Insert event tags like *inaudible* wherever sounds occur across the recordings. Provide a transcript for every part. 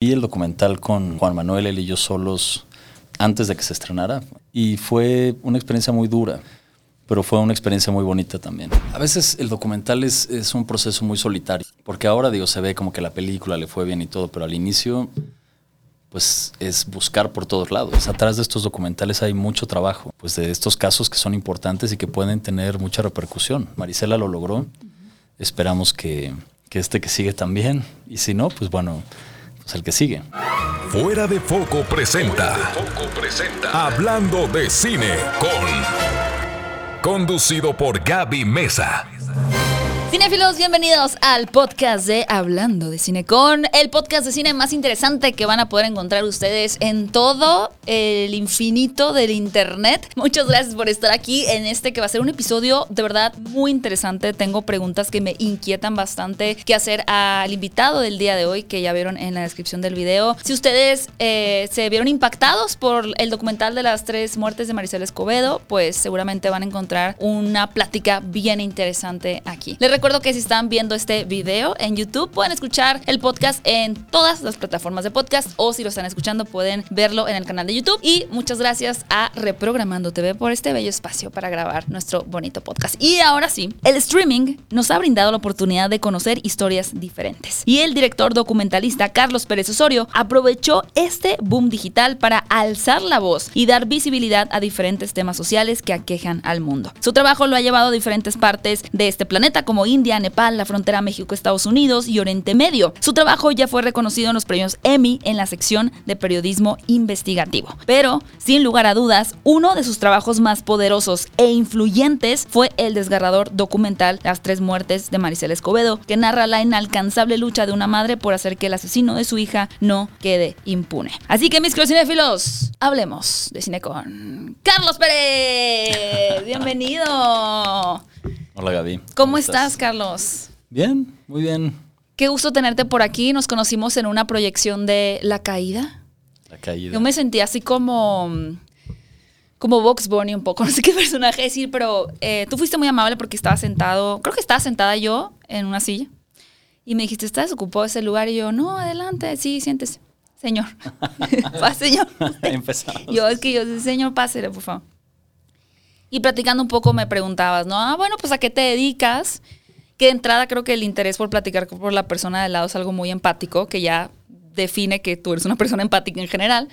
Vi el documental con Juan Manuel, él y yo solos antes de que se estrenara y fue una experiencia muy dura, pero fue una experiencia muy bonita también. A veces el documental es, es un proceso muy solitario, porque ahora digo, se ve como que la película le fue bien y todo, pero al inicio pues es buscar por todos lados. Atrás de estos documentales hay mucho trabajo, pues de estos casos que son importantes y que pueden tener mucha repercusión. Marisela lo logró, esperamos que, que este que sigue también, y si no, pues bueno, el que sigue. Fuera de Foco presenta. Foco presenta. Hablando de cine con. Conducido por Gaby Mesa. Cinefilos, bienvenidos al podcast de Hablando de Cine con el podcast de cine más interesante que van a poder encontrar ustedes en todo el infinito del internet. Muchas gracias por estar aquí en este que va a ser un episodio de verdad muy interesante. Tengo preguntas que me inquietan bastante que hacer al invitado del día de hoy que ya vieron en la descripción del video. Si ustedes eh, se vieron impactados por el documental de las tres muertes de Maricela Escobedo, pues seguramente van a encontrar una plática bien interesante aquí. Les recuerdo que si están viendo este video en YouTube, pueden escuchar el podcast en todas las plataformas de podcast o si lo están escuchando, pueden verlo en el canal de YouTube. Y muchas gracias a Reprogramando TV por este bello espacio para grabar nuestro bonito podcast. Y ahora sí, el streaming nos ha brindado la oportunidad de conocer historias diferentes. Y el director documentalista Carlos Pérez Osorio aprovechó este boom digital para alzar la voz y dar visibilidad a diferentes temas sociales que aquejan al mundo. Su trabajo lo ha llevado a diferentes partes de este planeta como India, Nepal, la frontera México-Estados Unidos y Oriente Medio. Su trabajo ya fue reconocido en los premios Emmy en la sección de periodismo investigativo. Pero, sin lugar a dudas, uno de sus trabajos más poderosos e influyentes fue el desgarrador documental Las tres muertes de Maricela Escobedo, que narra la inalcanzable lucha de una madre por hacer que el asesino de su hija no quede impune. Así que mis cinéfilos, hablemos de cine con Carlos Pérez. Bienvenido. Hola Gaby. ¿Cómo, estás, Carlos? Bien, muy bien. Qué gusto tenerte por aquí. Nos conocimos en una proyección de La Caída. La caída. Yo me sentí así como como Vox Bunny un poco, *laughs* no sé qué personaje decir, pero eh, tú fuiste muy amable porque estaba sentado, creo que estaba sentada yo en una silla y me dijiste, ¿estás ocupado ese lugar? Y yo, no, adelante, sí, siéntese. Señor, pase, *laughs* señor. *laughs* Empezamos. Yo, es que yo, señor, pásele, por favor. Y platicando un poco me preguntabas, ¿no? Ah, bueno, pues a qué te dedicas. Que de entrada creo que el interés por platicar por la persona de lado es algo muy empático, que ya define que tú eres una persona empática en general.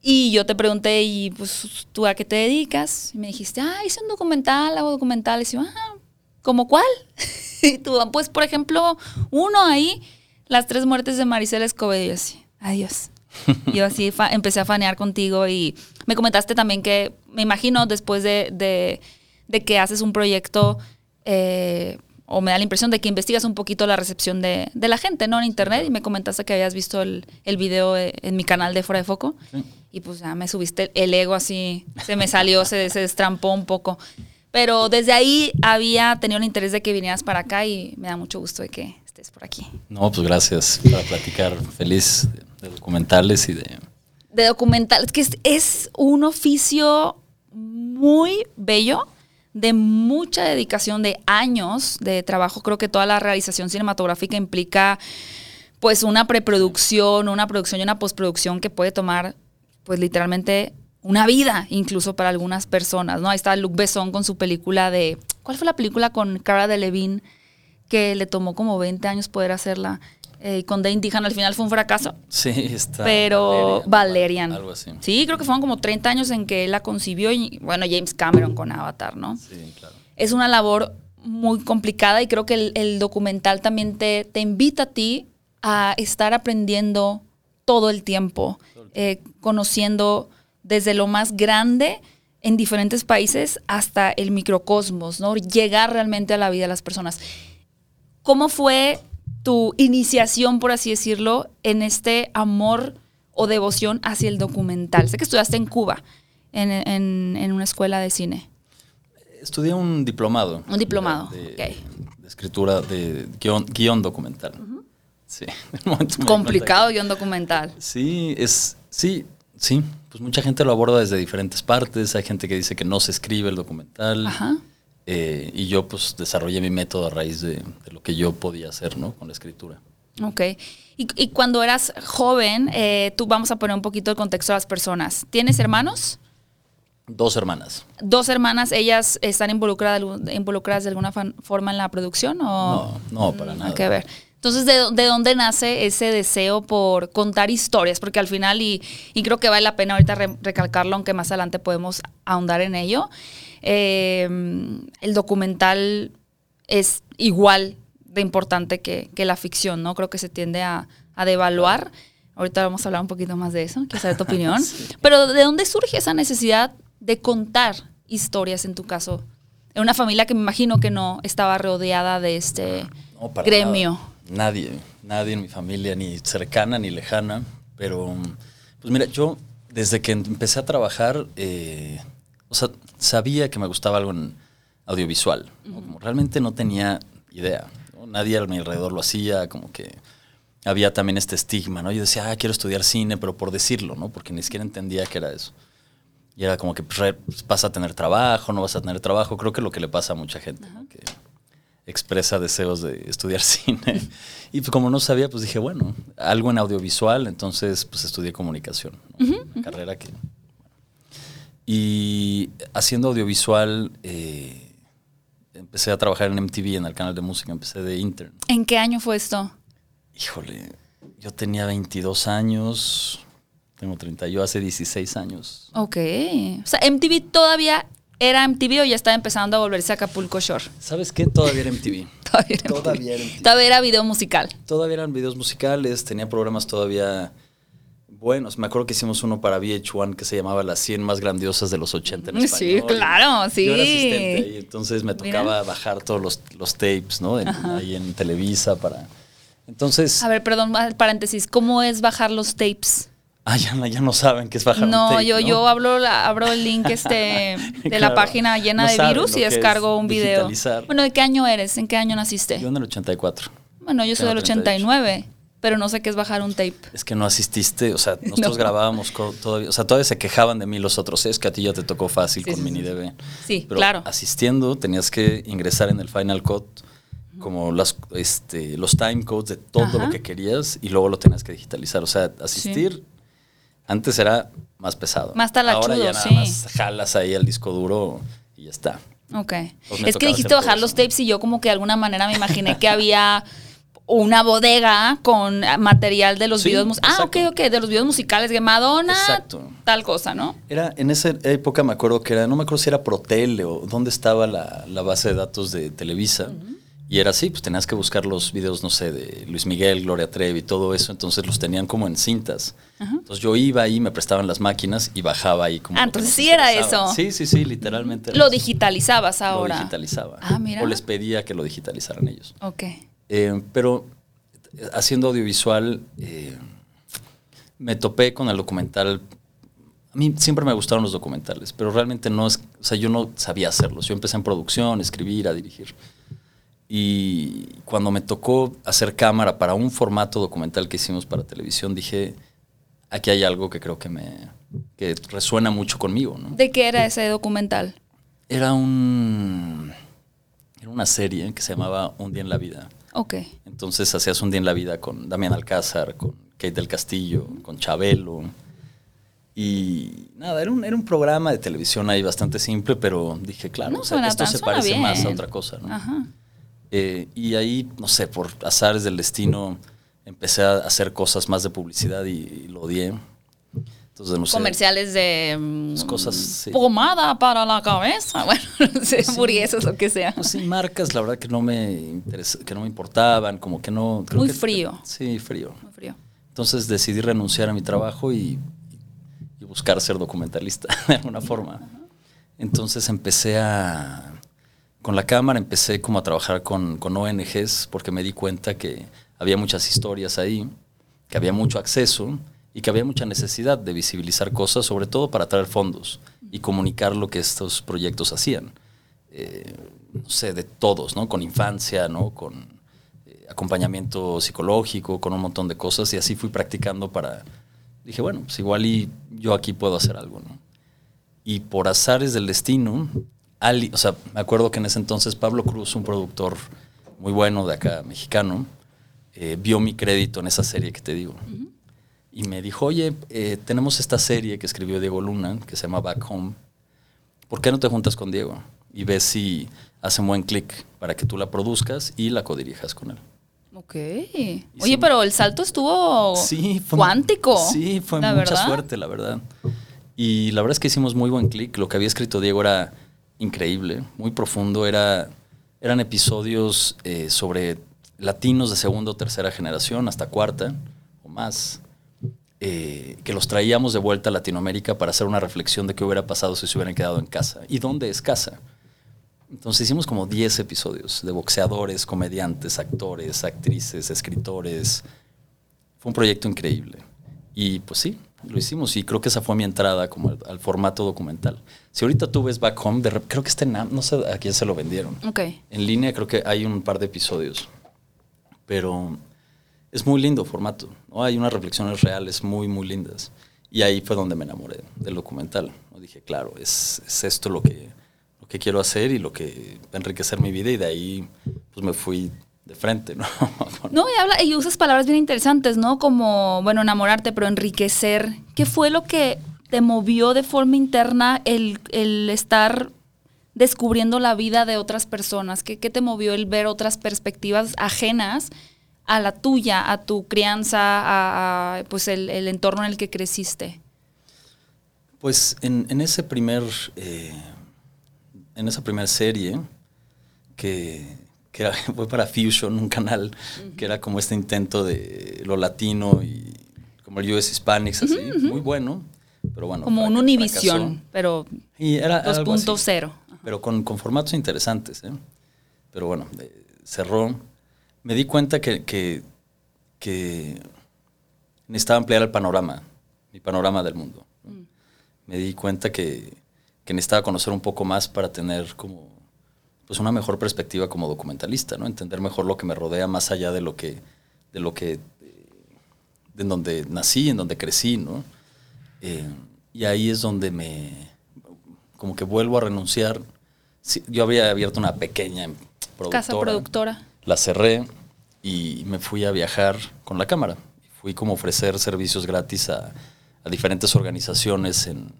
Y yo te pregunté, ¿y pues tú a qué te dedicas? Y me dijiste, ah, hice un documental, hago documentales. Y yo, ah, ¿cómo cuál? *laughs* y tú, pues por ejemplo, uno ahí, las tres muertes de Maricela Escobedo. Y así, adiós. *laughs* yo así empecé a fanear contigo y me comentaste también que, me imagino, después de, de, de que haces un proyecto, eh, o me da la impresión de que investigas un poquito la recepción de, de, la gente, ¿no? En internet, y me comentaste que habías visto el, el video en mi canal de Fuera de Foco, Sí. y pues ya me subiste el ego así, se me salió, se, se destrampó un poco. Pero desde ahí había tenido el interés de que vinieras para acá y me da mucho gusto de que estés por aquí. No, pues gracias para platicar. Feliz de, documentales y de... De documental, es que es, es un oficio muy bello, de mucha dedicación, de años de trabajo. Creo que toda la realización cinematográfica implica pues una preproducción, una producción y una postproducción que puede tomar pues literalmente una vida, incluso para algunas personas, ¿no? Ahí está Luc Besson con su película de... ¿Cuál fue la película con Cara Delevingne que le tomó como 20 años poder hacerla? Eh, con Dane Dehan al final fue un fracaso. Sí, está. Pero Valerian. Algo así. Sí, creo que fueron como 30 años en que él la concibió y bueno, James Cameron con Avatar, ¿no? Sí, claro. Es una labor muy complicada y creo que el, el documental también te, te, invita a ti a estar aprendiendo todo el tiempo, eh, conociendo desde lo más grande en diferentes países hasta el microcosmos, ¿no? Llegar realmente a la vida de las personas. ¿Cómo fue tu iniciación, por así decirlo, en este amor o devoción hacia el documental? Sé que estudiaste en Cuba, en, en, en una escuela de cine. Estudié un diplomado. Un diplomado, de, okay. de escritura de guion, guion documental. Uh -huh. Sí. *laughs* Complicado guion documental. Sí, es, sí, sí. Pues mucha gente lo aborda desde diferentes partes. Hay gente que dice que no se escribe el documental. Ajá. Eh, y yo pues desarrollé mi método a raíz de, de, lo que yo podía hacer, ¿no? Con la escritura. Ok. Y, y cuando eras joven, eh, tú vamos a poner un poquito el contexto a las personas. ¿Tienes hermanos? Dos hermanas. Dos hermanas, ¿ellas están involucradas, involucradas de alguna forma en la producción? O? No, no, para Mm, nada. Hay que ver. Entonces, ¿de, de dónde nace ese deseo por contar historias? Porque al final, y, y creo que vale la pena ahorita re- recalcarlo, aunque más adelante podemos ahondar en ello, eh, el documental es igual de importante que, que la ficción, ¿no? Creo que se tiende a, a devaluar. Ahorita vamos a hablar un poquito más de eso, quiero saber tu *laughs* opinión. Pero ¿de dónde surge esa necesidad de contar historias en tu caso? En una familia que me imagino que no estaba rodeada de este No, para gremio. nada. Nadie, nadie en mi familia, ni cercana ni lejana. Pero, pues mira, yo desde que empecé a trabajar, eh, o sea, sabía que me gustaba algo en audiovisual. realmente no tenía idea. ¿no? Nadie a mi alrededor lo hacía, como que había también este estigma, ¿no? Yo decía, ah, quiero estudiar cine, pero por decirlo, ¿no? Porque ni siquiera entendía que era eso. Y era como que pues, pues, vas a tener trabajo, no vas a tener trabajo. Creo que lo que le pasa a mucha gente, ¿no? que expresa deseos de estudiar *laughs* cine. Y pues como no sabía, pues dije, bueno, algo en audiovisual, entonces pues estudié comunicación, ¿no? una carrera que... Y haciendo audiovisual, eh, empecé a trabajar en MTV, en el canal de música, empecé de intern. ¿En qué año fue esto? Híjole, yo tenía 22 años, tengo 30, yo hace 16 años. Ok. O sea, MTV todavía era MTV o ya estaba empezando a volverse Acapulco Shore. ¿Sabes qué? Todavía era MTV. *laughs* Todavía era MTV. Todavía era MTV. Todavía era video musical. Todavía eran videos musicales, tenía programas todavía buenos. Me acuerdo que hicimos uno para VH1 que se llamaba Las 100 más grandiosas de los 80 en Sí, español. claro, sí. Yo era asistente ahí, entonces me Mira. tocaba bajar todos los, los tapes, ¿no? En- ahí en Televisa para... Entonces... A ver, perdón, paréntesis. ¿Cómo es bajar los tapes? Ah, ya, no- ya no saben qué es bajar un No, tape, yo, ¿no? yo abro, la- abro el link este *laughs* de la página llena No de virus y descargo un video. Bueno, ¿de qué año eres? ¿En qué año naciste? Yo en el 84. bueno, yo soy del 38. 89, pero no sé qué es bajar un tape. Es que no asististe, o sea, *laughs* nosotros No. grabábamos todavía, o sea, todavía se quejaban de mí los otros, es que a ti ya te tocó fácil Sí, con sí, mini sí. Pero claro. asistiendo tenías que ingresar en el Final Cut como las, este, los time codes de todo Ajá. lo que querías y luego lo tenías que digitalizar. O sea, asistir antes era más pesado. Más talachudo, Ahora ya nada más jalas ahí al disco duro y ya está. Ok. Pues es que dijiste bajar los tapes y yo como que de alguna manera me imaginé que había *laughs* una bodega con material de los Sí, videos musicales. Ah, ok, ok, de los videos musicales de Madonna, Exacto. tal cosa, ¿no? Era, en esa época me acuerdo que era, no me acuerdo si era Protele o dónde estaba la, la base de datos de Televisa. Y era así, pues tenías que buscar los videos, no sé, de Luis Miguel, Gloria Trevi, todo eso. Entonces los tenían como en cintas. Entonces yo iba ahí, me prestaban las máquinas y bajaba ahí como. Ah, entonces sí era eso. Sí, sí, sí, literalmente. era Lo eso. digitalizabas ahora. Lo digitalizaba. Ah, mira. O les pedía que lo digitalizaran ellos. Ok. Eh, pero haciendo audiovisual, eh, me topé con el documental. A mí siempre me gustaron los documentales, pero realmente no es. O sea, yo no sabía hacerlos. Yo empecé en producción, escribir, a dirigir. Y cuando me tocó hacer cámara para un formato documental que hicimos para televisión, dije: aquí hay algo que creo que me. que resuena mucho conmigo, ¿no? ¿De qué era ese documental? Era un. Era una serie que se llamaba Un día en la vida. Ok. Entonces hacías un día en la vida con Damián Alcázar, con Kate del Castillo, con Chabelo. Y nada, era un, era un programa de televisión ahí bastante simple, pero dije, claro, No o sea, esto tan- se parece bien. más a otra cosa. ¿no? Ajá. Eh, y ahí, no sé, por azares del destino, empecé a hacer cosas más de publicidad y, y lo odié. Entonces, no sé. Comerciales de mm, Pues cosas, sí. pomada para la cabeza. *laughs* Bueno, no sé, Sí. hamburguesas, lo que sea. Pues sí, marcas, la verdad que no me interesa- que no me importaban, como que no. creo Muy que- frío. Sí, frío. Muy frío. Entonces decidí renunciar a mi trabajo y, y buscar ser documentalista *laughs* de alguna forma. Entonces empecé a, con la cámara empecé como a trabajar con, con ONGs porque me di cuenta que había muchas historias ahí, que había mucho acceso y que había mucha necesidad de visibilizar cosas, sobre todo para traer fondos y comunicar lo que estos proyectos hacían. Eh, no sé, de todos, ¿no? Con infancia, ¿no? Con eh, acompañamiento psicológico, con un montón de cosas y así fui practicando para... Dije, bueno, pues igual y yo aquí puedo hacer algo, ¿no? Y por azares del destino, Ali, o sea, me acuerdo que en ese entonces Pablo Cruz, un productor muy bueno de acá, mexicano, eh, vio mi crédito en esa serie que te digo. Y me dijo, oye, eh, tenemos esta serie que escribió Diego Luna, que se llama Back Home. ¿Por qué no te juntas con Diego? Y ves si hace un buen clic para que tú la produzcas y la codirijas con él. Ok. Oye, pero el salto estuvo Sí, fue- cuántico. Sí, fue mucha verdad. suerte, la verdad. Y la verdad es que hicimos muy buen clic. Lo que había escrito Diego era increíble, muy profundo. Era, eran episodios eh, sobre latinos de segunda o tercera generación, hasta cuarta o más, eh, que los traíamos de vuelta a Latinoamérica para hacer una reflexión de qué hubiera pasado si se hubieran quedado en casa. ¿Y dónde es casa? Entonces hicimos como 10 episodios de boxeadores, comediantes, actores, actrices, escritores. Fue un proyecto increíble. Y pues sí, lo hicimos y creo que esa fue mi entrada como al, al formato documental. Si ahorita tú ves Back Home, de creo que está en, no sé a quién se lo vendieron. Ok. En línea creo que hay un par de episodios, pero es muy lindo formato. Hay unas reflexiones reales muy, muy lindas. Y ahí fue donde me enamoré del documental. Dije, claro, es, es esto lo que, lo que quiero hacer y lo que va a enriquecer mi vida. Y de ahí pues me fui de frente. ¿no? *laughs* No, y, habla, y usas palabras bien interesantes, ¿no? Como, bueno, enamorarte, pero enriquecer. ¿Qué fue lo que te movió de forma interna el, el estar descubriendo la vida de otras personas? ¿Qué, ¿Qué te movió el ver otras perspectivas ajenas a la tuya, a tu crianza, a, a, pues el, el entorno en el que creciste? Pues en, en ese primer, eh, en esa primera serie, que, que era- *laughs* fue para Fusion, un canal que era como este intento de lo latino y como el US Hispanics, así, muy bueno, pero bueno. Como un fracasó. pero Y era algo así, 2.0. Pero con, con formatos interesantes, ¿eh? Pero bueno, eh, cerró. Me di cuenta que, que, que necesitaba ampliar el panorama, mi panorama del mundo. ¿no? Me di cuenta que, que necesitaba conocer un poco más para tener como pues una mejor perspectiva como documentalista, ¿no? Entender mejor lo que me rodea más allá de lo que, de lo que, eh, de en donde nací, en donde crecí, ¿no? Eh, y ahí es donde me, como que vuelvo a renunciar. Sí, yo había abierto una pequeña productora. Casa productora. La cerré y me fui a viajar con la cámara. Fui como ofrecer servicios gratis a, diferentes organizaciones en,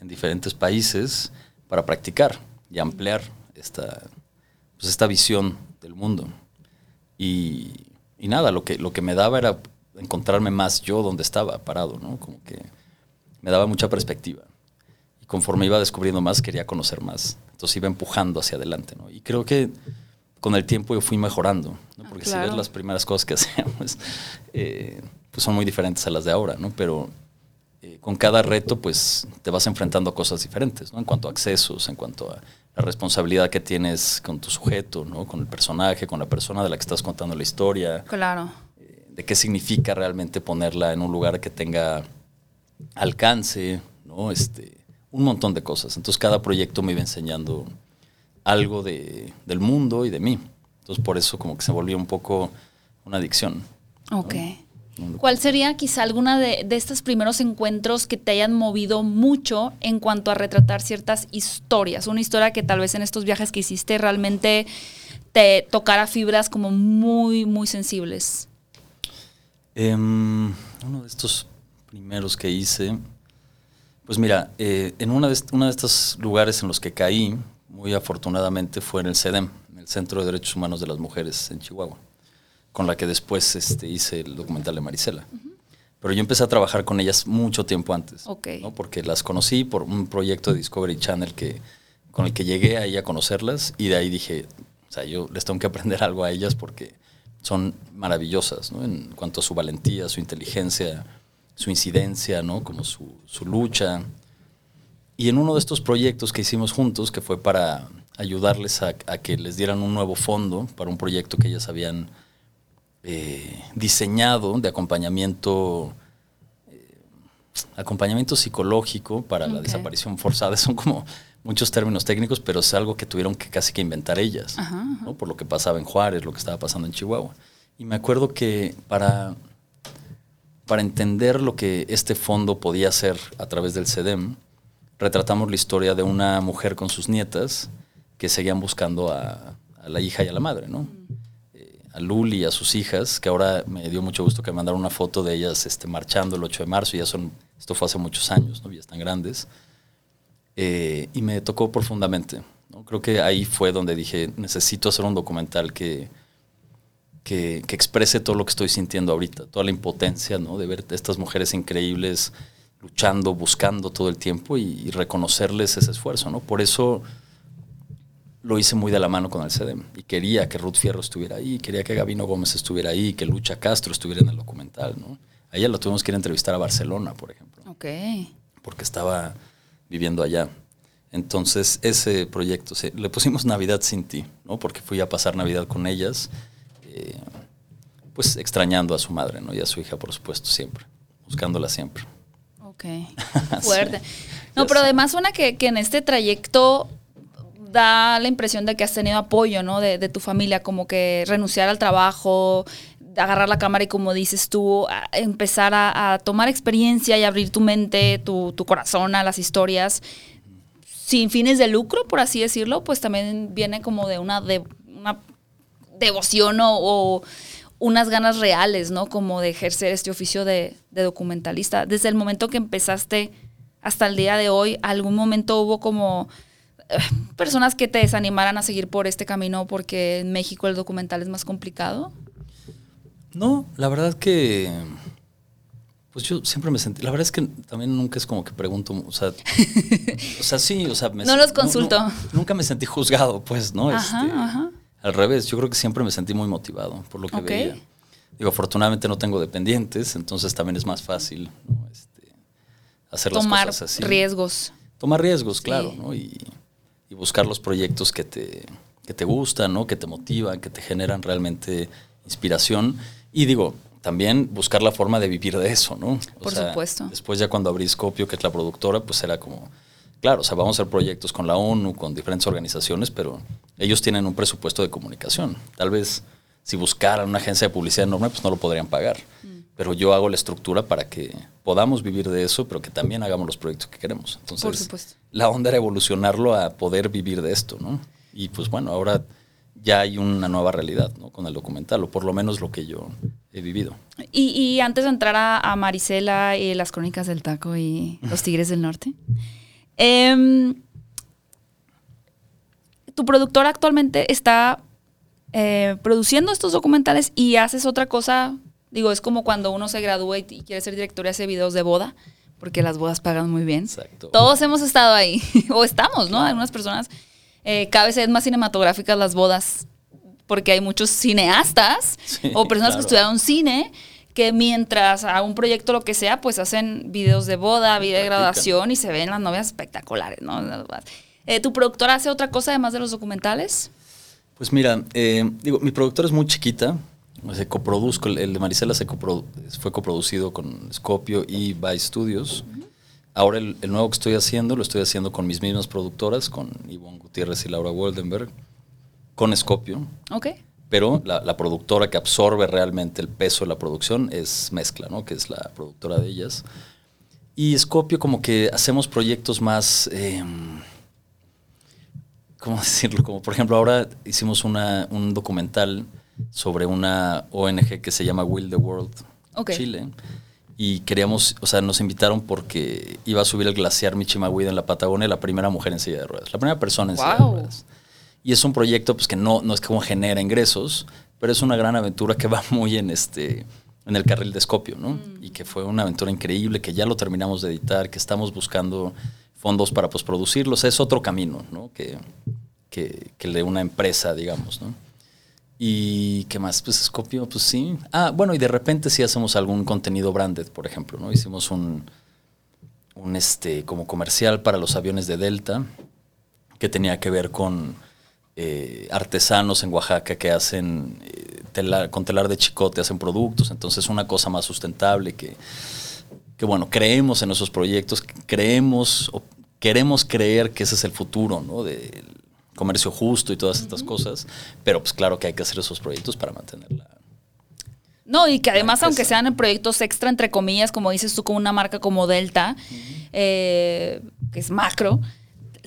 en diferentes países para practicar y ampliar esta, pues esta visión del mundo. Y, y nada, lo que, lo que me daba era encontrarme más yo donde estaba parado, ¿no? Como que me daba mucha perspectiva. Y conforme iba descubriendo más, quería conocer más. Entonces iba empujando hacia adelante, ¿no? Y creo que con el tiempo yo fui mejorando, ¿no? Porque si claro. ves las primeras cosas que *laughs* hacíamos, eh, pues son muy diferentes a las de ahora, ¿no? Pero eh, con cada reto, pues te vas enfrentando a cosas diferentes, ¿no? En cuanto a accesos, en cuanto a la responsabilidad que tienes con tu sujeto, ¿no? Con el personaje, con la persona de la que estás contando la historia, Claro. eh, de qué significa realmente ponerla en un lugar que tenga alcance, ¿no? Este, un montón de cosas. Entonces cada proyecto me iba enseñando algo de, del mundo y de mí. Entonces por eso como que se volvió un poco una adicción. Ok. ¿Cuál sería quizá alguna de, de estos primeros encuentros que te hayan movido mucho en cuanto a retratar ciertas historias? Una historia que tal vez en estos viajes que hiciste realmente te tocara fibras como muy, muy sensibles. Em, uno de estos primeros que hice, pues mira, eh, en una de, uno de estos lugares en los que caí, muy afortunadamente, fue en el CEDEM, en el Centro de Derechos Humanos de las Mujeres en Chihuahua, con la que después este, hice el documental de Marisela. Pero yo empecé a trabajar con ellas mucho tiempo antes, Ok. ¿no? porque las conocí por un proyecto de Discovery Channel que, con el que llegué ahí a conocerlas y de ahí dije, o sea, yo les tengo que aprender *laughs* algo a ellas porque son maravillosas, ¿no? En cuanto a su valentía, su inteligencia, su incidencia, ¿no? Como su, su lucha. Y en uno de estos proyectos que hicimos juntos, que fue para ayudarles a, a que les dieran un nuevo fondo para un proyecto que ellas habían eh, diseñado de acompañamiento eh, acompañamiento psicológico para la desaparición forzada. *laughs* Son como muchos términos técnicos, pero es algo que tuvieron que casi que inventar ellas, Ajá, ajá. ¿no? por lo que pasaba en Juárez, lo que estaba pasando en Chihuahua. Y me acuerdo que para, para entender lo que este fondo podía hacer a través del CEDEM, retratamos la historia de una mujer con sus nietas que seguían buscando a, la hija y a la madre, ¿no? Eh, a Luli y a sus hijas, que ahora me dio mucho gusto que me mandaron una foto de ellas este, marchando el 8 de marzo, ya son, esto fue hace muchos años, ¿no? ya están grandes, eh, y me tocó profundamente. ¿no? Creo que ahí fue donde dije, necesito hacer un documental que, que, que, exprese todo lo que estoy sintiendo ahorita, toda la impotencia ¿no? de ver estas mujeres increíbles luchando, buscando todo el tiempo y, y reconocerles ese esfuerzo. ¿no? Por eso lo hice muy de la mano con el CEDEM y quería que Ruth Fierro estuviera ahí, quería que Gabino Gómez estuviera ahí, que Lucha Castro estuviera en el documental, ¿no? A ella la tuvimos que ir a entrevistar a Barcelona, por ejemplo. Ok. Porque estaba viviendo allá. Entonces, ese proyecto, se, le pusimos Navidad sin ti, ¿no? Porque fui a pasar Navidad con ellas, eh, pues extrañando a su madre, ¿no? Y a su hija, por supuesto, siempre, buscándola siempre. Ok. *laughs* Fuerte. sí. No, pero además suena que, que en este trayecto da la impresión de que has tenido apoyo, ¿no? De, de, tu familia, como que renunciar al trabajo, agarrar la cámara y como dices tú, a empezar a, a, tomar experiencia y abrir tu mente, tu, tu, corazón a las historias sin fines de lucro, por así decirlo, pues también viene como de una, de, una devoción o, o, unas ganas reales, ¿no? Como de ejercer este oficio de, de documentalista. Desde el momento que empezaste hasta el día de hoy, algún momento hubo como personas que te desanimaran a seguir por este camino porque en México el documental es más complicado? No, la verdad que pues yo siempre me sentí, la verdad es que también nunca es como que pregunto, o sea, *laughs* o sea sí, o sea, me, no los consulto. No, no, nunca me sentí juzgado, pues, ¿no? Ajá, este, ajá. Al revés, yo creo que siempre me sentí muy motivado por lo que okay. veía. Digo, afortunadamente no tengo dependientes, entonces también es más fácil ¿no? este, hacer Tomar las cosas así. riesgos. Tomar riesgos, claro. ¿no? Y, y buscar los proyectos que te, que te gustan, ¿no? que te motivan, que te generan realmente inspiración. Y digo, también buscar la forma de vivir de eso, ¿no? O Por sea, supuesto. Después ya cuando abrí Scopio, que es la productora, pues era como, claro, o sea, vamos a hacer proyectos con la ONU, con diferentes organizaciones, pero ellos tienen un presupuesto de comunicación. Tal vez si buscaran una agencia de publicidad enorme, pues no lo podrían pagar. Mm. Pero yo hago la estructura para que podamos vivir de eso, pero que también hagamos los proyectos que queremos. Entonces, Por supuesto. la onda era evolucionarlo a poder vivir de esto, ¿no? Y pues bueno, ahora ya hay una nueva realidad ¿no? con el documental, o por lo menos lo que yo he vivido. Y, y antes de entrar a, a, Marisela y las crónicas del taco y los *laughs* Tigres del Norte, eh, tu productora actualmente está eh, produciendo estos documentales y haces otra cosa. Digo, es como cuando uno se gradúa y, y quiere ser director y hace videos de boda, porque las bodas pagan muy bien. Exacto. Todos hemos estado ahí, *laughs* o estamos, ¿no? Algunas personas eh, cada vez es más cinematográficas las bodas, porque hay muchos cineastas *laughs* sí, o personas claro. que estudiaron cine que mientras a un proyecto lo que sea, pues hacen videos de boda, video de graduación y se ven las novias espectaculares, ¿no? Eh, ¿Tu productora hace otra cosa además de los documentales? Pues mira, eh, digo, mi productora es muy chiquita, se coproduzco, el, de Marisela se coprodu fue coproducido con Scopio y Vice Studios. Uh -huh. Ahora el, el, nuevo que estoy haciendo lo estoy haciendo con mis mismas productoras, con Ivonne Gutiérrez y Laura Woldenberg, con Scopio. Ok. Pero la, la, productora que absorbe realmente el peso de la producción es Mezcla, ¿no? que es la productora de ellas. Y Scopio como que hacemos proyectos más... Eh, ¿Cómo *laughs* decirlo? Como por ejemplo ahora hicimos una, un documental sobre una ONG que se llama Will the World okay. Chile y queríamos, o sea, nos invitaron porque iba a subir el glaciar Michimahuida en la Patagonia, la primera mujer en silla de ruedas, la primera persona en wow. silla de ruedas. Y es un proyecto pues que no, no es como genera ingresos, pero es una gran aventura que va muy en este en el carril de Escopio, ¿no? Mm. Y que fue una aventura increíble, que ya lo terminamos de editar, que estamos buscando fondos para posproducirlo. O sea, es otro camino, ¿no? Que, que, que el de una empresa, digamos, ¿no? ¿Y qué más? Pues Scopio, pues sí. Ah, bueno, y de repente sí hacemos algún contenido branded, por ejemplo, ¿no? Hicimos un, un este, como comercial para los aviones de Delta, que tenía que ver con eh, artesanos en Oaxaca que hacen eh, telar, con telar de chicote, hacen productos, entonces una cosa más sustentable que, que bueno, creemos en esos proyectos, creemos o queremos creer que ese es el futuro, ¿no? De, comercio justo y todas estas uh -huh. cosas, pero pues claro que hay que hacer esos proyectos para mantenerla. No, y que además, aunque sean proyectos extra, entre comillas, como dices tú, con una marca como Delta, uh -huh. eh, que es macro,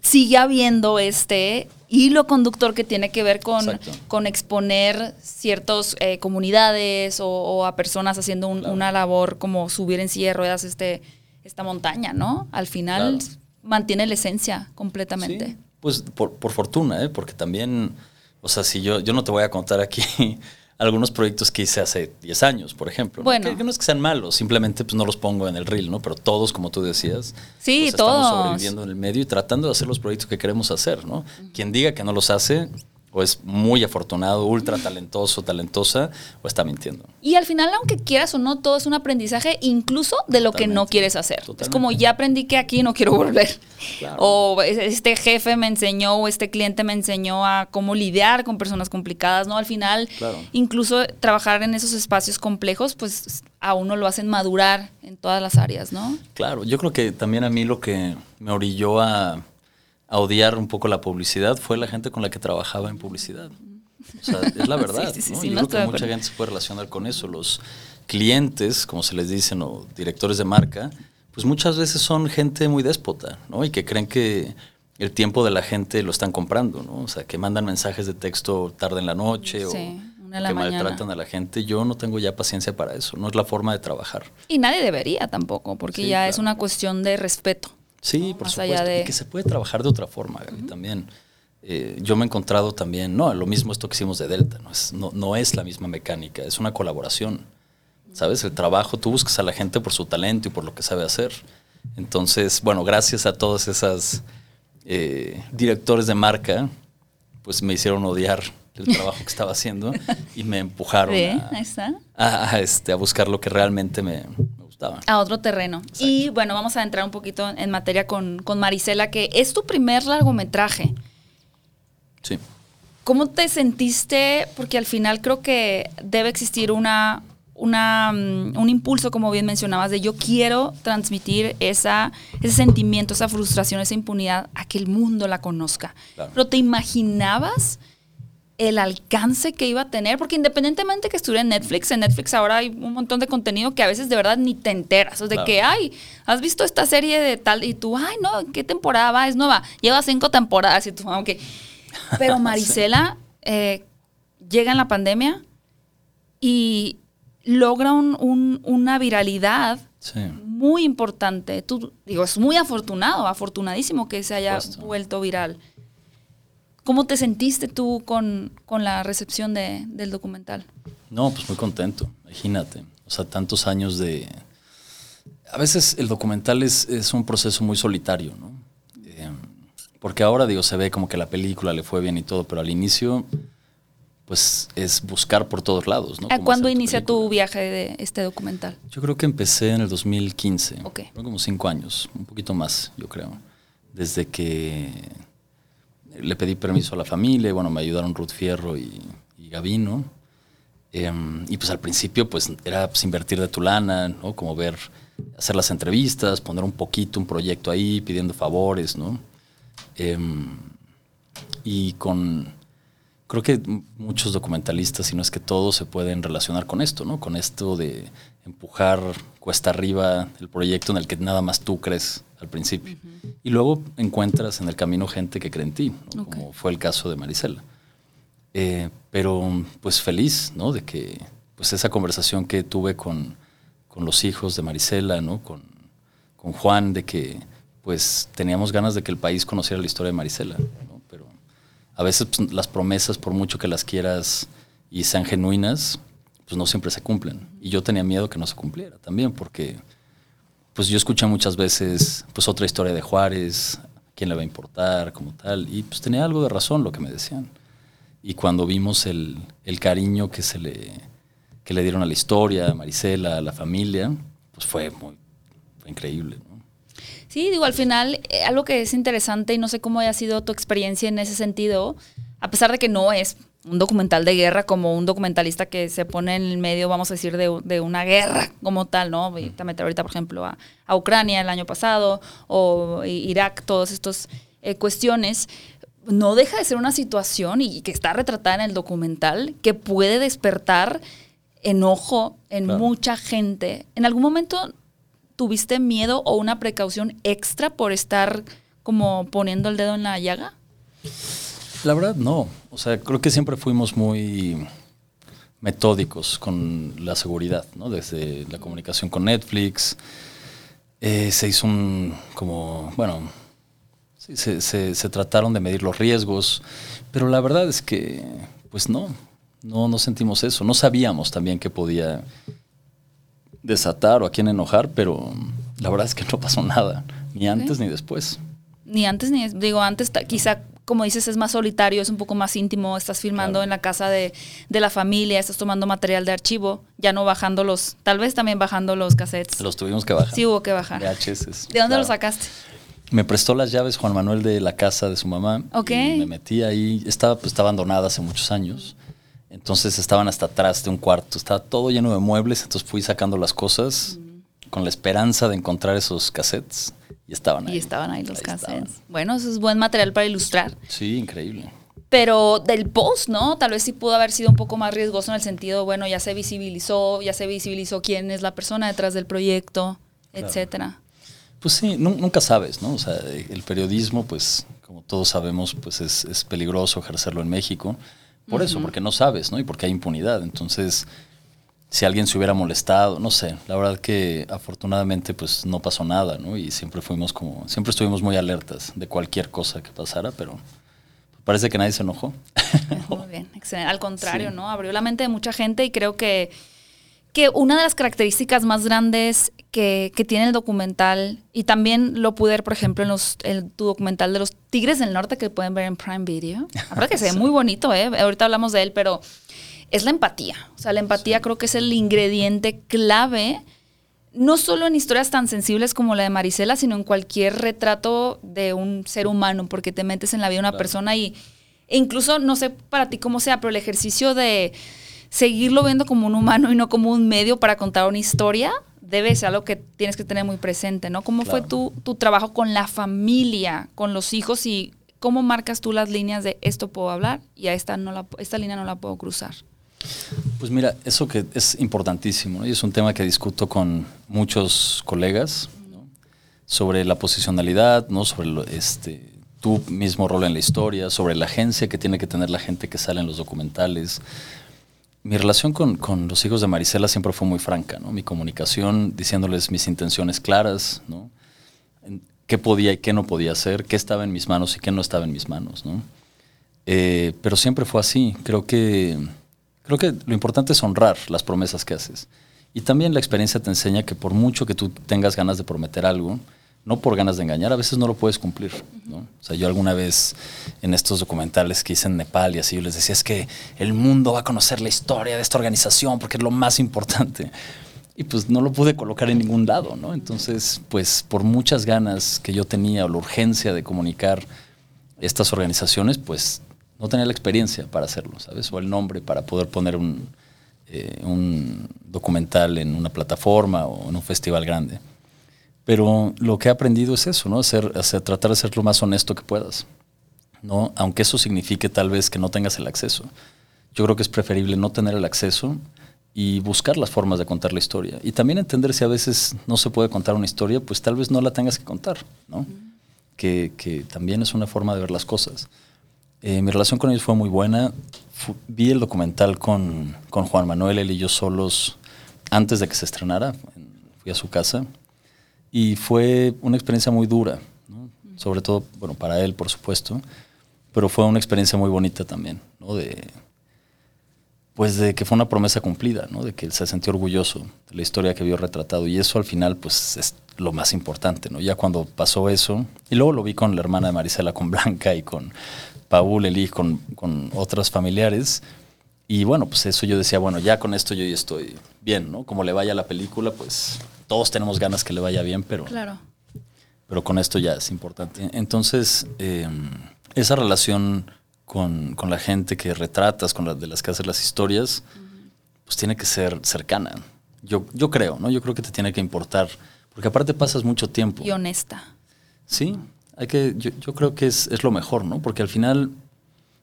sigue habiendo este hilo conductor que tiene que ver con, con exponer ciertas comunidades o, o a personas haciendo un- una labor como subir en silla de ruedas este, esta montaña, ¿no? Al final Claro. mantiene la esencia completamente. Sí, pues por, por fortuna, ¿eh? porque también, o sea, si yo, yo no te voy a contar aquí algunos proyectos que hice hace 10 años, por ejemplo. ¿no? Bueno. Que, que no es que sean malos, simplemente pues no los pongo en el reel, ¿no? Pero todos, como tú decías, Sí, pues, todos. estamos sobreviviendo en el medio y tratando de hacer los proyectos que queremos hacer, ¿no? Quien diga que no los hace, o es muy afortunado, ultra talentoso, talentosa, o está mintiendo. Y al final, aunque quieras o no, todo es un aprendizaje incluso de lo que no quieres hacer. Es como ya aprendí que aquí no quiero volver. Claro. O este jefe me enseñó o este cliente me enseñó a cómo lidiar con personas complicadas, ¿no? Al final, Claro. incluso trabajar en esos espacios complejos, pues a uno lo hacen madurar en todas las áreas, ¿no? Claro, yo creo que también a mí lo que me orilló a, a odiar un poco la publicidad fue la gente con la que trabajaba en publicidad. O sea, es la *laughs* verdad. Sí, sí, sí, ¿no? sí, Yo creo que mucha gente se puede relacionar con eso. Los clientes, como se les dicen, o directores de marca, pues muchas veces son gente muy déspota, ¿no? Y que creen que el tiempo de la gente lo están comprando, ¿no? O sea, que mandan mensajes de texto tarde en la noche o, Sí, que mañana. maltratan a la gente. Yo no tengo ya paciencia para eso. No es la forma de trabajar. Y nadie debería tampoco, porque Sí, ya es una cuestión de respeto. Sí, ¿no? por Más supuesto. de- Y que se puede trabajar de otra forma, Gaby, también. Eh, yo me he encontrado también, no, lo mismo esto que hicimos de Delta, no es, no, no es la misma mecánica, es una colaboración. ¿Sabes? El trabajo, tú buscas a la gente por su talento y por lo que sabe hacer. Entonces, bueno, gracias a todas esas eh, directores de marca, pues me hicieron odiar el trabajo que estaba haciendo y me empujaron *laughs* a, a- a, este, a buscar lo que realmente me, A otro terreno. Y bueno, vamos a entrar un poquito en materia con, con Marisela, que es tu primer largometraje. Sí. ¿Cómo te sentiste? Porque al final creo que debe existir una, una, mm, un impulso, como bien mencionabas, de yo quiero transmitir esa, ese sentimiento, esa frustración, esa impunidad a que el mundo la conozca. Claro. Pero ¿te imaginabas el alcance que iba a tener? Porque independientemente que estuviera en Netflix, en Netflix ahora hay un montón de contenido que a veces de verdad ni te enteras. O de Claro. que, ay, has visto esta serie de tal y tú, ay, no, ¿en ¿qué temporada va? Es nueva. Lleva cinco temporadas y tú, aunque... *laughs* Pero Marisela eh, llega en la pandemia y logra un- un- una viralidad Sí. muy importante. Tú, digo, es muy afortunado, afortunadísimo que se haya vuelto viral. ¿Cómo te sentiste tú con, con la recepción de- del documental? No, pues muy contento, imagínate. O sea, tantos años de... A veces el documental es, es un proceso muy solitario, ¿no? Eh, porque ahora, digo, se ve como que la película le fue bien y todo, pero al inicio, pues es buscar por todos lados, ¿no? ¿A cuándo inicia tu viaje de este documental? Yo creo que empecé en el 2015. Ok. Fueron como cinco años, un poquito más, yo creo. Desde que le pedí permiso a la familia, bueno, me ayudaron Ruth Fierro y, y Gavino. Em, y pues al principio, pues era pues, invertir de tu lana, ¿no? Como ver, hacer las entrevistas, poner un poquito un proyecto ahí, pidiendo favores, ¿no? Em, y con, creo que muchos documentalistas, si no es que todos, se pueden relacionar con esto, ¿no? Con esto de empujar cuesta arriba el proyecto en el que nada más tú crees al principio. Y luego encuentras en el camino gente que cree en ti, ¿no? Ok. como fue el caso de Marisela. Eh, pero pues feliz, ¿no? De que pues esa conversación que tuve con, con los hijos de Marisela, ¿no? Con, con Juan, de que pues teníamos ganas de que el país conociera la historia de Marisela, ¿no? Pero a veces pues, las promesas, por mucho que las quieras y sean genuinas, pues no siempre se cumplen. Y yo tenía miedo que no se cumpliera también, porque pues yo escuché muchas veces pues otra historia de Juárez, quién le va a importar, como tal, y pues tenía algo de razón lo que me decían. Y cuando vimos el, el cariño que se le, que le dieron a la historia, a Marisela, a la familia, pues fue muy fue increíble. Sí, digo, al final, eh, algo que es interesante y no sé cómo haya sido tu experiencia en ese sentido, a pesar de que no es un documental de guerra como un documentalista que se pone en el medio, vamos a decir, de, de una guerra como tal, ¿no? Voy a meter ahorita, por ejemplo, a, a Ucrania el año pasado o I- Irak, todas estas eh, cuestiones. No deja de ser una situación y que está retratada en el documental que puede despertar enojo en Claro. mucha gente. ¿En algún momento tuviste miedo o una precaución extra por estar como poniendo el dedo en la llaga? La verdad, no. O sea, creo que siempre fuimos muy metódicos con la seguridad, ¿no? Desde la comunicación con Netflix, eh, se hizo un, como, bueno, se, se, se, trataron de medir los riesgos, pero la verdad es que, pues no, no, no sentimos eso. No sabíamos también que podía desatar o a quién enojar, pero la verdad es que no pasó nada, ni antes ni después. Ni antes ni, digo, antes quizá como dices, es más solitario, es un poco más íntimo, estás filmando claro. en la casa de, de, la familia, estás tomando material de archivo, ya no bajando los, tal vez también bajando los cassettes. Los tuvimos que bajar. Sí, hubo que bajar. VHS. ¿De dónde claro. los sacaste? Me prestó las llaves Juan Manuel de la casa de su mamá. Ok. Y me metí ahí, estaba, pues, estaba abandonada hace muchos años. Entonces estaban hasta atrás de un cuarto, estaba todo lleno de muebles, entonces fui sacando las cosas. Con la esperanza de encontrar esos cassettes. Y estaban ahí. Y estaban ahí los ahí cassettes. Estaban. Bueno, eso es buen material para ilustrar. Sí, increíble. Pero del post, ¿no? Tal vez sí pudo haber sido un poco más riesgoso en el sentido, bueno, ya se visibilizó, ya se visibilizó quién es la persona detrás del proyecto, claro. etcétera. Pues sí, nunca sabes, ¿no? O sea, el periodismo, pues, como todos sabemos, pues es, es peligroso ejercerlo en México. Por uh -huh. eso, porque no sabes, ¿no? Y porque hay impunidad. Entonces, si alguien se hubiera molestado, no sé, la verdad que afortunadamente pues no pasó nada, ¿no? Y siempre fuimos como, siempre estuvimos muy alertas de cualquier cosa que pasara, pero parece que nadie se enojó. *laughs* Muy bien, excelente. Al contrario, sí. ¿no? Abrió la mente de mucha gente y creo que, que una de las características más grandes que, que tiene el documental, y también lo pude ver, por ejemplo, en los, el, tu documental de los Tigres del Norte que pueden ver en Prime Video. Verdad que se ve *laughs* muy bonito, ¿eh? Ahorita hablamos de él, pero es la empatía. O sea, la empatía sí. creo que es el ingrediente clave, no solo en historias tan sensibles como la de Marisela, sino en cualquier retrato de un ser humano, porque te metes en la vida de una claro. persona y e incluso, no sé para ti cómo sea, pero el ejercicio de seguirlo viendo como un humano y no como un medio para contar una historia, debe ser algo que tienes que tener muy presente, ¿no? ¿Cómo claro. fue tu, tu trabajo con la familia, con los hijos y cómo marcas tú las líneas de esto puedo hablar y a esta, no la, esta línea no la puedo cruzar? Pues mira, eso que es importantísimo y es un tema que discuto con muchos colegas sobre la posicionalidad, ¿no? sobre lo, este, tu mismo rol en la historia, sobre la agencia que tiene que tener la gente que sale en los documentales. Mi relación con, con los hijos de Marisela siempre fue muy franca, mi comunicación diciéndoles mis intenciones claras, ¿no? qué podía y qué no podía hacer, qué estaba en mis manos y qué no estaba en mis manos. ¿no? Eh, pero siempre fue así, creo que Creo que lo importante es honrar las promesas que haces. Y también la experiencia te enseña que por mucho que tú tengas ganas de prometer algo, no por ganas de engañar, a veces no lo puedes cumplir. ¿no? O sea, yo alguna vez en estos documentales que hice en Nepal y así, yo les decía, es que el mundo va a conocer la historia de esta organización porque es lo más importante. Y pues no lo pude colocar en ningún lado, ¿no? Entonces, pues por muchas ganas que yo tenía o la urgencia de comunicar estas organizaciones, pues no tenía la experiencia para hacerlo, ¿sabes? O el nombre para poder poner un, eh, un, documental en una plataforma o en un festival grande. Pero lo que he aprendido es eso, ¿no? Hacer, hacer, tratar de ser lo más honesto que puedas, ¿no? Aunque eso signifique tal vez que no tengas el acceso. Yo creo que es preferible no tener el acceso y buscar las formas de contar la historia. Y también entender si a veces no se puede contar una historia, pues tal vez no la tengas que contar, ¿no? Mm. Que, que también es una forma de ver las cosas. Eh, mi relación con ellos fue muy buena. Fu vi el documental con, con, Juan Manuel, él y yo solos, antes de que se estrenara. Fui a su casa. Y fue una experiencia muy dura, ¿no? sobre todo, bueno, para él, por supuesto, pero fue una experiencia muy bonita también, ¿no? De, pues de que fue una promesa cumplida, ¿no? De que él se sintió orgulloso de la historia que vio retratado. Y eso al final, pues, es lo más importante, ¿no? Ya cuando pasó eso, y luego lo vi con la hermana de Marisela, con Blanca y con Paul, Eli, con, con otros familiares. Y bueno, pues eso yo decía, bueno, ya con esto yo ya estoy bien, ¿no? Como le vaya la película, pues todos tenemos ganas que le vaya bien, pero, claro. pero con esto ya es importante. Entonces, eh, esa relación con, con, la gente que retratas, con las de las que haces las historias, uh -huh. pues tiene que ser cercana. Yo, yo creo, ¿no? Yo creo que te tiene que importar, porque aparte pasas mucho tiempo. Y honesta. Sí, hay que, yo, yo creo que es, es, lo mejor, ¿no? Porque al final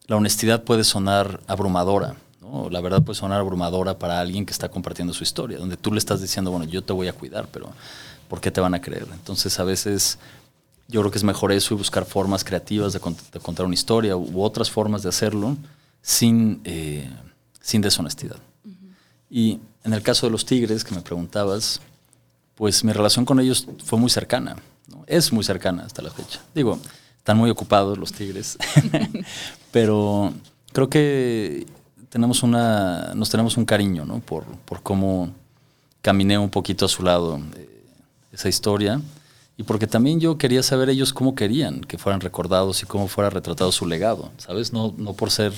la honestidad puede sonar abrumadora, ¿no? La verdad puede sonar abrumadora para alguien que está compartiendo su historia, donde tú le estás diciendo, bueno, yo te voy a cuidar, pero ¿por qué te van a creer? Entonces a veces yo creo que es mejor eso y buscar formas creativas de, contar una historia u, otras formas de hacerlo sin, eh, sin deshonestidad. Y en el caso de los tigres que me preguntabas, pues mi relación con ellos fue muy cercana, es muy cercana hasta la fecha. Digo, están muy ocupados los tigres, *laughs* pero creo que tenemos una, nos tenemos un cariño ¿no? por, por cómo caminé un poquito a su lado eh, esa historia y porque también yo quería saber ellos cómo querían que fueran recordados y cómo fuera retratado su legado, ¿sabes? No, no por ser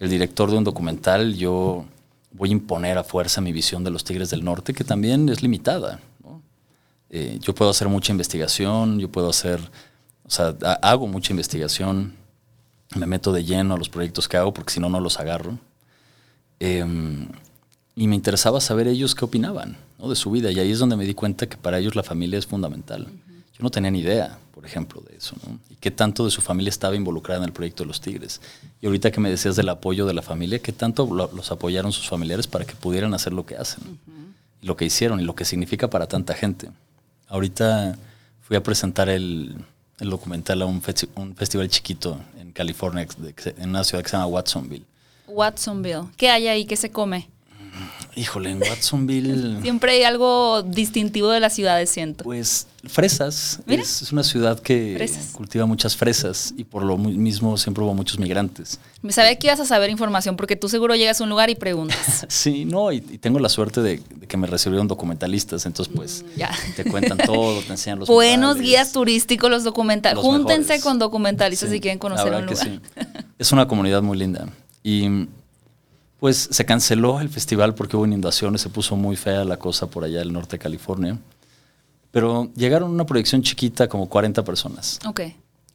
el director de un documental yo voy a imponer a fuerza mi visión de los Tigres del Norte, que también es limitada. Eh, yo puedo hacer mucha investigación, yo puedo hacer, o sea, hago mucha investigación, me meto de lleno a los proyectos que hago porque si no, no los agarro. Em, y me interesaba saber ellos qué opinaban de su vida. Y ahí es donde me di cuenta que para ellos la familia es fundamental. Yo no tenía ni idea, por ejemplo, de eso. Y qué tanto de su familia estaba involucrada en el proyecto de los Tigres. Y ahorita que me decías del apoyo de la familia, qué tanto los apoyaron sus familiares para que pudieran hacer lo que hacen. Y lo que hicieron y lo que significa para tanta gente. Ahorita fui a presentar el, documental a un, un, festival chiquito en California, en una ciudad que se llama Watsonville. Watsonville. ¿Qué hay ahí? ¿Qué se come? Híjole, en Watsonville. *laughs* Siempre hay algo distintivo de la ciudad, siento. Pues fresas. Es, una ciudad que cultiva muchas fresas y por lo mismo siempre hubo muchos migrantes. Me sabía que ibas a saber información porque tú seguro llegas a un lugar y preguntas. *laughs* sí, no, y, tengo la suerte de, que me recibieron documentalistas, entonces pues mm, te cuentan todo, te *laughs* enseñan los Buenos guías turísticos, los documentalistas. Júntense con documentalistas si quieren conocer un lugar. Sí. Es una comunidad muy linda. Y pues se canceló el festival porque hubo inundaciones, se puso muy fea la cosa por allá del norte de California. Pero llegaron una proyección chiquita, como 40 personas. Ok.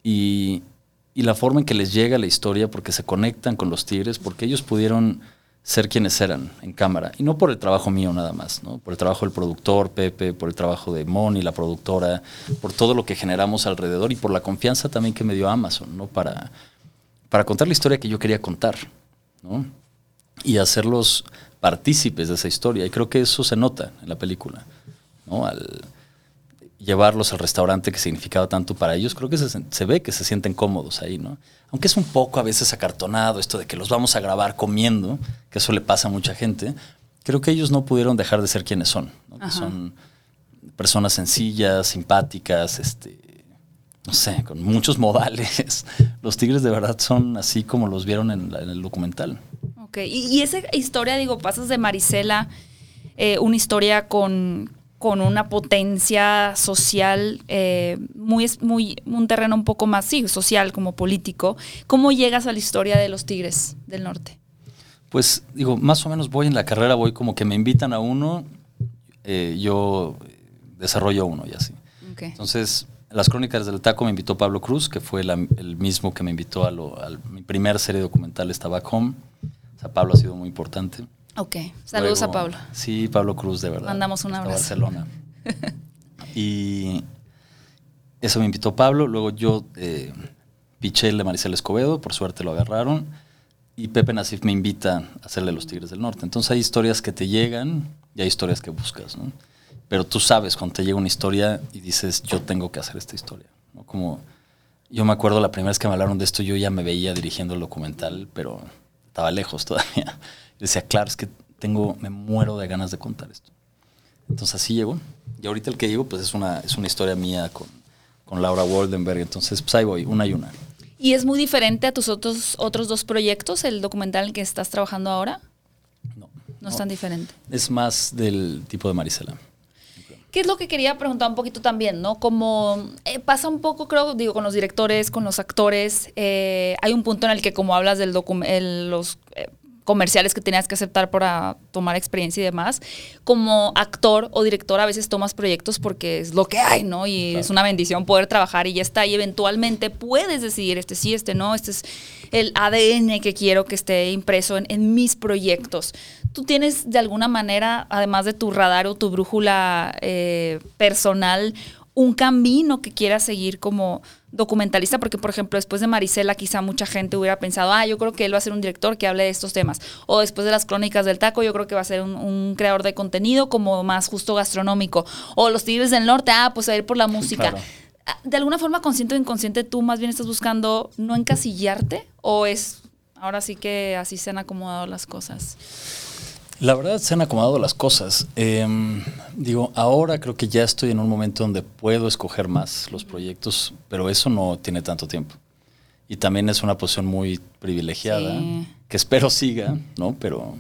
Y, y, la forma en que les llega la historia, porque se conectan con los tigres, porque ellos pudieron ser quienes eran en cámara. Y no por el trabajo mío nada más, ¿no? Por el trabajo del productor, Pepe, por el trabajo de Moni, la productora, por todo lo que generamos alrededor y por la confianza también que me dio Amazon, ¿no? Para, para contar la historia que yo quería contar, ¿no? Y hacerlos partícipes de esa historia. Y creo que eso se nota en la película, ¿no? Al llevarlos al restaurante que significaba tanto para ellos, creo que se, ve que se sienten cómodos ahí, ¿no? Aunque es un poco a veces acartonado esto de que los vamos a grabar comiendo, que eso le pasa a mucha gente, creo que ellos no pudieron dejar de ser quienes son, son personas sencillas, simpáticas, este, no sé, con muchos *laughs* modales. Los tigres de verdad son así como los vieron en el documental. Ok, y, esa historia, digo, pasas de Marisela, eh, una historia con, con, una potencia social, eh, muy, muy, un terreno un poco más, sí, social como político. ¿Cómo llegas a la historia de los Tigres del Norte? Pues digo, más o menos voy en la carrera, voy como que me invitan a uno, eh, yo desarrollo uno y así. Entonces, las Crónicas del Taco me invitó Pablo Cruz, que fue el mismo que me invitó a, lo, a mi primera serie documental, estaba Home. O sea, Pablo ha sido muy importante. Ok, saludos a Pablo. Sí, Pablo Cruz, de verdad. Mandamos un abrazo. A Barcelona. *laughs* y eso me invitó Pablo. Luego yo eh, piché el de Maricel Escobedo, por suerte lo agarraron. Y Pepe Nasif me invita a hacerle Los Tigres del Norte. Entonces hay historias que te llegan y hay historias que buscas, ¿no? Pero tú sabes cuando te llega una historia y dices, yo tengo que hacer esta historia. ¿no? Como yo me acuerdo la primera vez que me hablaron de esto, yo ya me veía dirigiendo el documental, pero estaba lejos todavía. Y decía, claro, es que tengo, me muero de ganas de contar esto. Entonces así llegó. Y ahorita el que llego, pues es una, es una historia mía con, con Laura Waldenberg. Entonces, pues ahí voy, una y una. ¿Y es muy diferente a tus otros, otros dos proyectos, el documental en que estás trabajando ahora? No. No es tan diferente. Es más del tipo de Marisela. ¿Qué es lo que quería preguntar un poquito también, no? Como eh, pasa un poco, creo, digo, con los directores, con los actores, eh, hay un punto en el que como hablas de los eh, comerciales que tenías que aceptar para tomar experiencia y demás, como actor o director a veces tomas proyectos porque es lo que hay, ¿no? Y es una bendición poder trabajar y ya está, y eventualmente puedes decidir este sí, este no, este es el ADN que quiero que esté impreso en, mis proyectos. ¿Tú tienes de alguna manera, además de tu radar o tu brújula eh, personal, un camino que quieras seguir como documentalista, porque por ejemplo después de Marisela quizá mucha gente hubiera pensado, ah, yo creo que él va a ser un director que hable de estos temas, o después de las crónicas del taco yo creo que va a ser un, creador de contenido como más justo gastronómico, o los Tigres del Norte, ah, pues a ir por la música. de alguna forma consciente o inconsciente tú más bien estás buscando no encasillarte o es ahora sí que así se han acomodado las cosas? La verdad se han acomodado las cosas. Em, digo, ahora creo que ya estoy en un momento donde puedo escoger más los proyectos, pero eso no tiene tanto tiempo. Y también es una posición muy privilegiada, que espero siga, ¿no? Pero,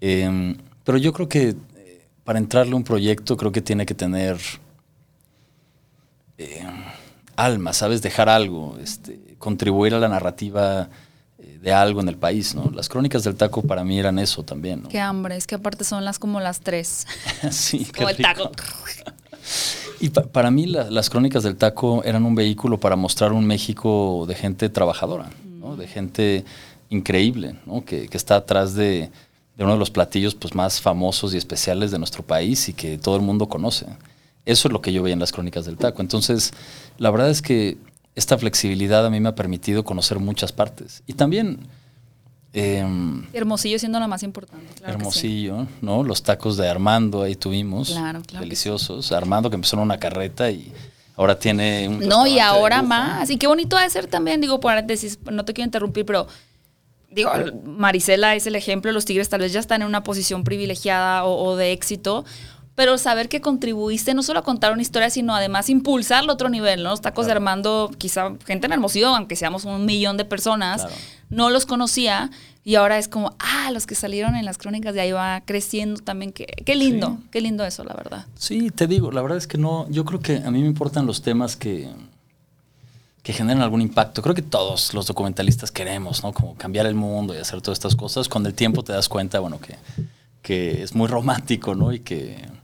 em, pero yo creo que eh, para entrarle a un proyecto creo que tiene que tener em, alma, ¿sabes? Dejar algo, este, contribuir a la narrativa de algo en el país, ¿no? Las crónicas del taco para mí eran eso también, ¿no? Qué hambre, es que aparte son las como las tres. *laughs* sí, como el taco. Y para mí las crónicas del taco eran un vehículo para mostrar un México de gente trabajadora, ¿no? de gente increíble, ¿no? que, que, está atrás de, de, uno de los platillos pues, más famosos y especiales de nuestro país y que todo el mundo conoce. Eso es lo que yo veía en las crónicas del taco. Entonces, la verdad es que esta flexibilidad a mí me ha permitido conocer muchas partes. Y también... Em, hermosillo siendo la más importante. hermosillo, ¿no? Los tacos de Armando ahí tuvimos. Claro, claro. Deliciosos. Armando que empezó en una carreta y ahora tiene un... No, y ahora más. Y qué bonito ha de ser también, digo, paréntesis, no te quiero interrumpir, pero digo, Marisela es el ejemplo, los Tigres tal vez ya están en una posición privilegiada o, o de éxito, pero saber que contribuiste no solo a contar una historia, sino además impulsarlo a otro nivel, ¿no? Los tacos de Armando, quizá gente en Hermosillo, aunque seamos un millón de personas, no los conocía y ahora es como, ah, los que salieron en las crónicas de ahí va creciendo también. Qué, qué lindo, qué lindo eso, la verdad. Sí, te digo, la verdad es que no, yo creo que a mí me importan los temas que, que generan algún impacto. Creo que todos los documentalistas queremos, ¿no? Como cambiar el mundo y hacer todas estas cosas. Con el tiempo te das cuenta, bueno, que, que es muy romántico, ¿no? Y que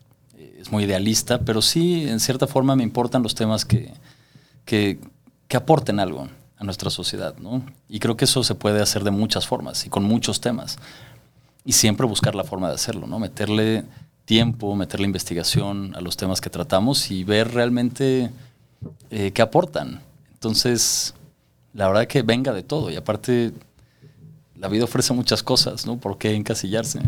muy idealista, pero sí, en cierta forma, me importan los temas que, que, aporten algo a nuestra sociedad, ¿no? Y creo que eso se puede hacer de muchas formas y con muchos temas. Y siempre buscar la forma de hacerlo, ¿no? Meterle tiempo, meterle investigación a los temas que tratamos y ver realmente eh, qué aportan. Entonces, la verdad que venga de todo. Y aparte, la vida ofrece muchas cosas, ¿no? ¿Por qué encasillarse?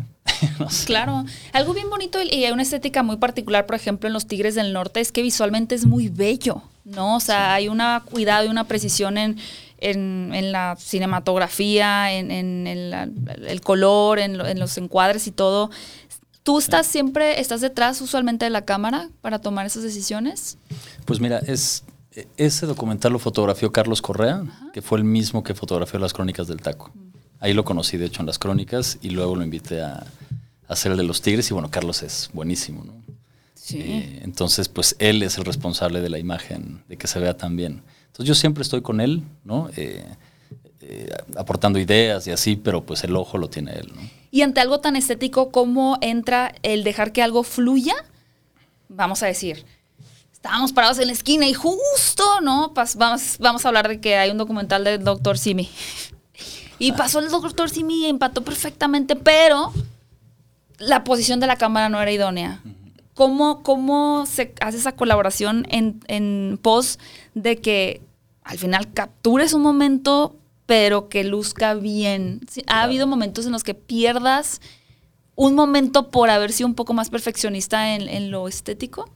*laughs* Claro. Algo bien bonito y hay una estética muy particular, por ejemplo, en los Tigres del Norte, es que visualmente es muy bello, ¿no? O sea, hay una cuidado y una precisión en, en, la cinematografía, en, el color, en, los encuadres y todo. ¿Tú estás siempre, estás detrás usualmente de la cámara para tomar esas decisiones? Pues mira, es ese documental lo fotografió Carlos Correa, que fue el mismo que fotografió las crónicas del taco. Ahí lo conocí, de hecho, en las crónicas y luego lo invité a, hacer el de los Tigres y bueno, Carlos es buenísimo, ¿no? Sí. Eh, entonces, pues él es el responsable de la imagen, de que se vea tan bien. Entonces yo siempre estoy con él, ¿no? Eh, eh, aportando ideas y así, pero pues el ojo lo tiene él, ¿no? Y ante algo tan estético, ¿cómo entra el dejar que algo fluya? Vamos a decir, estábamos parados en la esquina y justo, ¿no? vamos, vamos a hablar de que hay un documental del doctor Simi. *laughs* Y pasó el doctor Simi y empató perfectamente, pero la posición de la cámara no era idónea. ¿Cómo, cómo se hace esa colaboración en, en pos de que al final captures un momento, pero que luzca bien? ¿Ha habido momentos en los que pierdas un momento por haber sido un poco más perfeccionista en, en lo estético?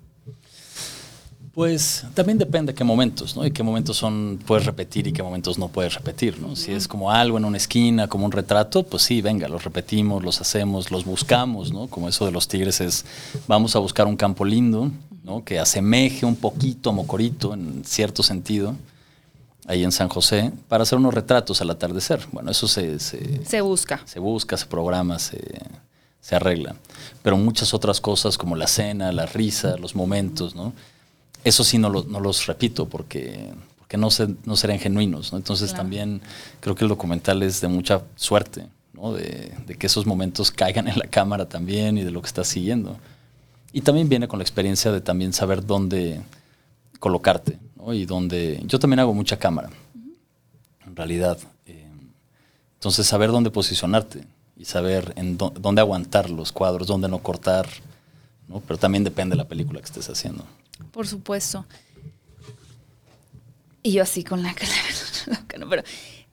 Pues también depende de qué momentos, ¿no? Y qué momentos son puedes repetir y qué momentos no puedes repetir, ¿no? Si es como algo en una esquina, como un retrato, pues sí, venga, los repetimos, los hacemos, los buscamos, ¿no? Como eso de los tigres es, vamos a buscar un campo lindo, ¿no? Que asemeje un poquito a Mocorito en cierto sentido, ahí en San José, para hacer unos retratos al atardecer. Bueno, eso se... Se, busca. Se busca, se programa, se, se arregla. Pero muchas otras cosas como la cena, la risa, los momentos, ¿no? Eso sí no, no los repito porque, porque no, se, no serán genuinos. ¿no? Entonces también creo que el documental es de mucha suerte, ¿no? de, de, que esos momentos caigan en la cámara también y de lo que estás siguiendo. Y también viene con la experiencia de también saber dónde colocarte. ¿no? Y dónde... Yo también hago mucha cámara, en realidad. Eh, entonces saber dónde posicionarte y saber en dónde aguantar los cuadros, dónde no cortar. ¿no? Pero también depende de la película que estés haciendo. Por supuesto. Y yo así con la *laughs* cara, pero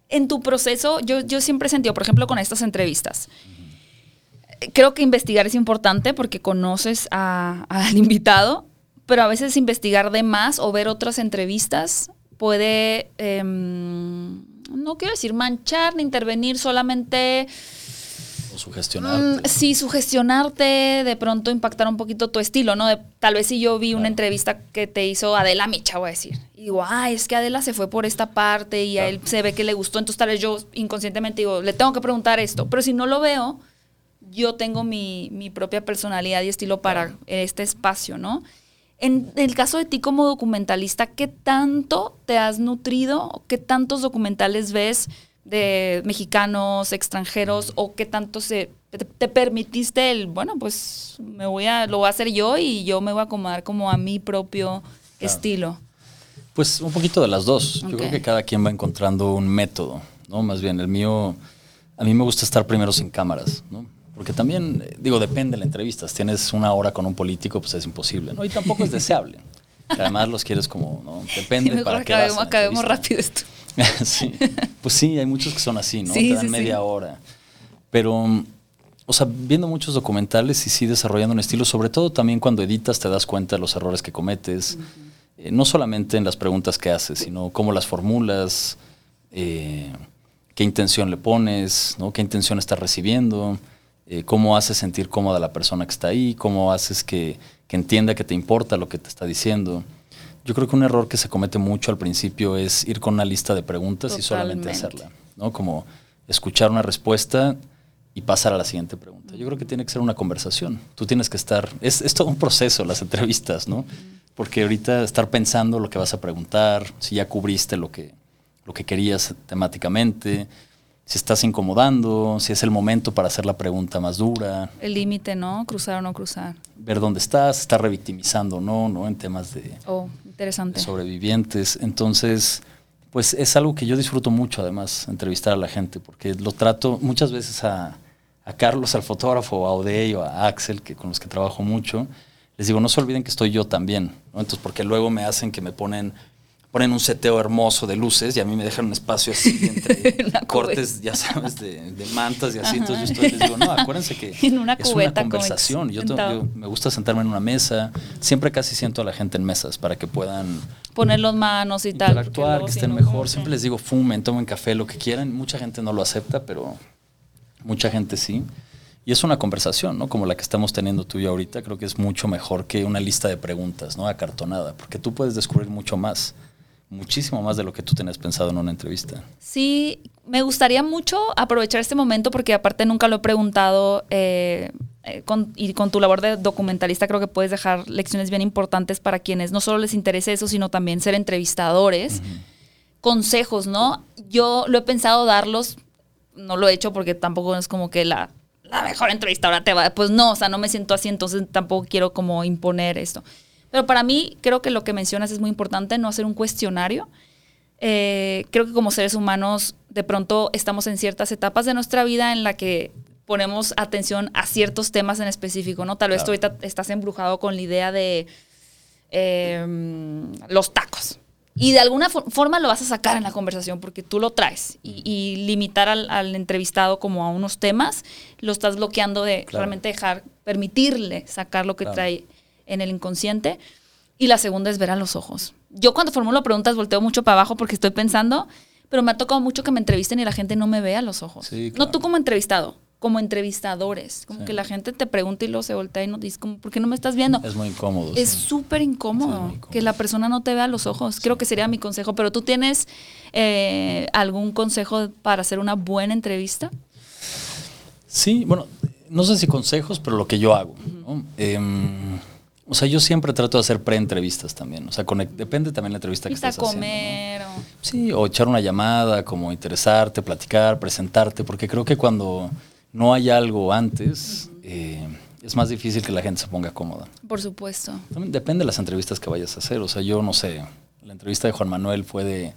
en tu proceso, yo, yo siempre he sentido, por ejemplo, con estas entrevistas, creo que investigar es importante porque conoces al *laughs* invitado, pero a veces investigar de más o ver otras entrevistas puede, em, no quiero decir manchar ni intervenir, solamente sugestionarte. Mm, sí, sugestionarte, de pronto impactar un poquito tu estilo, ¿no? tal vez si yo vi una entrevista que te hizo Adela Micha, voy a decir, y digo, ay, es que Adela se fue por esta parte y a él se ve que le gustó, entonces tal vez yo inconscientemente digo, le tengo que preguntar esto, pero si no lo veo, yo tengo mi, mi propia personalidad y estilo para este espacio, ¿no? En el caso de ti como documentalista, ¿qué tanto te has nutrido? ¿Qué tantos documentales ves? De mexicanos, extranjeros, o qué tanto se te, permitiste el, bueno, pues me voy a, lo voy a hacer yo y yo me voy a acomodar como a mi propio estilo? Pues un poquito de las dos. Yo creo que cada quien va encontrando un método, ¿no? Más bien, el mío, a mí me gusta estar primero sin cámaras, ¿no? Porque también, digo, depende de la entrevista. Si tienes una hora con un político, pues es imposible, ¿no? Y tampoco es deseable. *laughs* además los quieres como, ¿no? Depende para qué acabemos, acabemos rápido esto. *laughs* sí. Pues sí, hay muchos que son así, ¿no? Te dan media hora. Pero, o sea, viendo muchos documentales y sí desarrollando un estilo, sobre todo también cuando editas te das cuenta de los errores que cometes, eh, no solamente en las preguntas que haces, sino cómo las formulas, eh, qué intención le pones, ¿no? qué intención estás recibiendo, eh, cómo haces sentir cómoda a la persona que está ahí, cómo haces que, que entienda que te importa lo que te está diciendo. Yo creo que un error que se comete mucho al principio es ir con una lista de preguntas y solamente hacerla, ¿no? Como escuchar una respuesta y pasar a la siguiente pregunta. Yo creo que tiene que ser una conversación. Tú tienes que estar, es, es todo un proceso las entrevistas, ¿no? Porque ahorita estar pensando lo que vas a preguntar, si ya cubriste lo que, lo que querías temáticamente, si estás incomodando, si es el momento para hacer la pregunta más dura. El límite, ¿no? Cruzar o no cruzar. Ver dónde estás, estar revictimizando o no, ¿no? En temas de, oh, interesante. sobrevivientes. Entonces, pues es algo que yo disfruto mucho, además, entrevistar a la gente, porque lo trato muchas veces a, a Carlos, al fotógrafo, a Odey o a Axel, que con los que trabajo mucho. Les digo, no se olviden que estoy yo también, ¿no? Entonces, porque luego me hacen que me ponen ponen un seteo hermoso de luces y a mí me dejan un espacio así *laughs* entre cortes, ya sabes, de, mantas y así. Entonces yo estoy, les digo, no, acuérdense que *laughs* es una conversación. Yo, me gusta sentarme en una mesa. Siempre casi siento a la gente en mesas para que puedan poner las manos y tal. Interactuar, que estén mejor. Siempre les digo, fumen, tomen café, lo que quieran. Mucha gente no lo acepta, pero mucha gente sí. Y es una conversación, ¿no? Como la que estamos teniendo tú y yo ahorita. Creo que es mucho mejor que una lista de preguntas, ¿no? Acartonada, porque tú puedes descubrir mucho más muchísimo más de lo que tú tenías pensado en una entrevista. Sí, me gustaría mucho aprovechar este momento porque aparte nunca lo he preguntado eh, eh, y con tu labor de documentalista creo que puedes dejar lecciones bien importantes para quienes no solo les interese eso, sino también ser entrevistadores. Consejos, ¿no? Yo lo he pensado darlos, no lo he hecho porque tampoco es como que la, la mejor entrevistadora te va, pues no, o sea, no me siento así, entonces tampoco quiero como imponer esto. Pero para mí creo que lo que mencionas es muy importante, no hacer un cuestionario. Eh, creo que como seres humanos de pronto estamos en ciertas etapas de nuestra vida en la que ponemos atención a ciertos temas en específico, ¿no? Tal vez tú ahorita estás embrujado con la idea de em, los tacos. Y de alguna forma lo vas a sacar en la conversación porque tú lo traes. Y, limitar al, entrevistado como a unos temas, lo estás bloqueando de realmente dejar, permitirle sacar lo que trae en el inconsciente. Y la segunda es ver a los ojos. Yo cuando formulo preguntas volteo mucho para abajo porque estoy pensando, pero me ha tocado mucho que me entrevisten y la gente no me ve a los ojos. No tú como entrevistado, como entrevistadores. Como que la gente te pregunta y luego se voltea y no dice, como, ¿por qué no me estás viendo? Es muy incómodo. Es súper incómodo, que la persona no te vea a los ojos. Creo que sería mi consejo. Pero tú tienes eh, algún consejo para hacer una buena entrevista? Sí, bueno, no sé si consejos, pero lo que yo hago. O sea, yo siempre trato de hacer pre-entrevistas también. O sea, depende también de la entrevista que estés comer haciendo. Sí, o echar una llamada, como interesarte, platicar, presentarte, porque creo que cuando no hay algo antes, eh, es más difícil que la gente se ponga cómoda. Por supuesto. También depende de las entrevistas que vayas a hacer. O sea, yo no sé, la entrevista de Juan Manuel fue de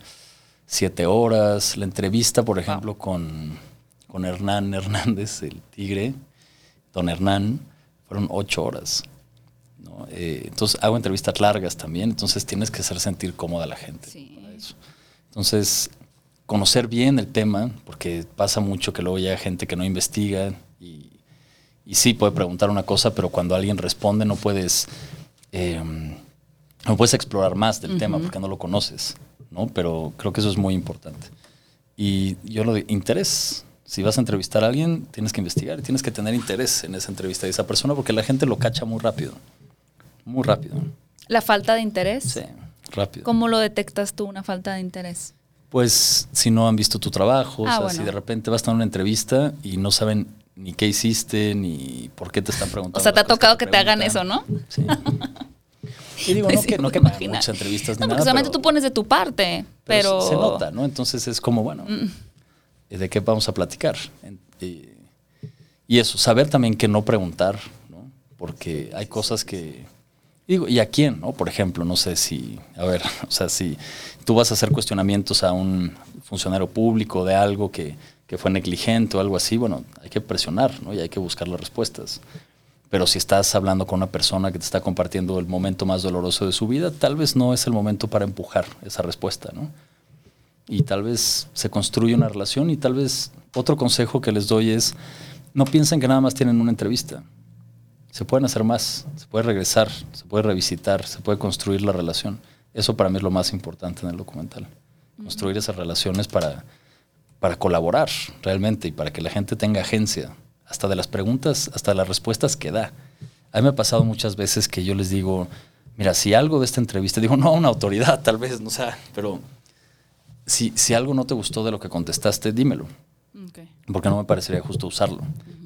siete horas. La entrevista, por ejemplo, con, con Hernán Hernández, el tigre, don Hernán, fueron ocho horas. Eh, entonces hago entrevistas largas también, entonces tienes que hacer sentir cómoda a la gente. Entonces, conocer bien el tema, porque pasa mucho que luego hay gente que no investiga y, y, sí puede preguntar una cosa, pero cuando alguien responde no puedes em, o puedes explorar más del tema porque no lo conoces, ¿no? Pero creo que eso es muy importante. Y yo lo de interés. Si vas a entrevistar a alguien, tienes que investigar y tienes que tener interés en esa entrevista de esa persona porque la gente lo cacha muy rápido. Muy rápido. ¿La falta de interés? Sí, rápido. ¿Cómo lo detectas tú, una falta de interés? Pues si no han visto tu trabajo, Ah, o sea, bueno. si de repente vas a una entrevista y no saben ni qué hiciste, ni por qué te están preguntando. O sea, te ha tocado que te hagan eso, ¿no? Sí. *laughs* Y digo, no Sí, que, no que me hagan muchas entrevistas No, ni porque nada, solamente pero- tú pones de tu parte, pero... se- Se nota, ¿no? Entonces es como, bueno, ¿de qué vamos a platicar? Y, y eso, saber también que no preguntar, ¿no? Porque hay cosas que... ¿y a quién? ¿no? Por ejemplo, no sé si, a ver, *laughs* o sea, si tú vas a hacer cuestionamientos a un funcionario público de algo que, que fue negligente o algo así, bueno, hay que presionar, ¿no? Y hay que buscar las respuestas. Pero si estás hablando con una persona que te está compartiendo el momento más doloroso de su vida, tal vez no es el momento para empujar esa respuesta, ¿no? Y tal vez se construye una relación y tal vez otro consejo que les doy es, no piensen que nada más tienen una entrevista. Se pueden hacer más, se puede regresar, se puede revisitar, se puede construir la relación. Eso para mí es lo más importante en el documental. Construir esas relaciones para, para colaborar realmente y para que la gente tenga agencia, hasta de las preguntas, hasta de las respuestas que da. A mí me ha pasado muchas veces que yo les digo, mira, si algo de esta entrevista, digo, no a una autoridad tal vez, no sé, pero si, si algo no te gustó de lo que contestaste, dímelo, Ok. porque no me parecería justo usarlo.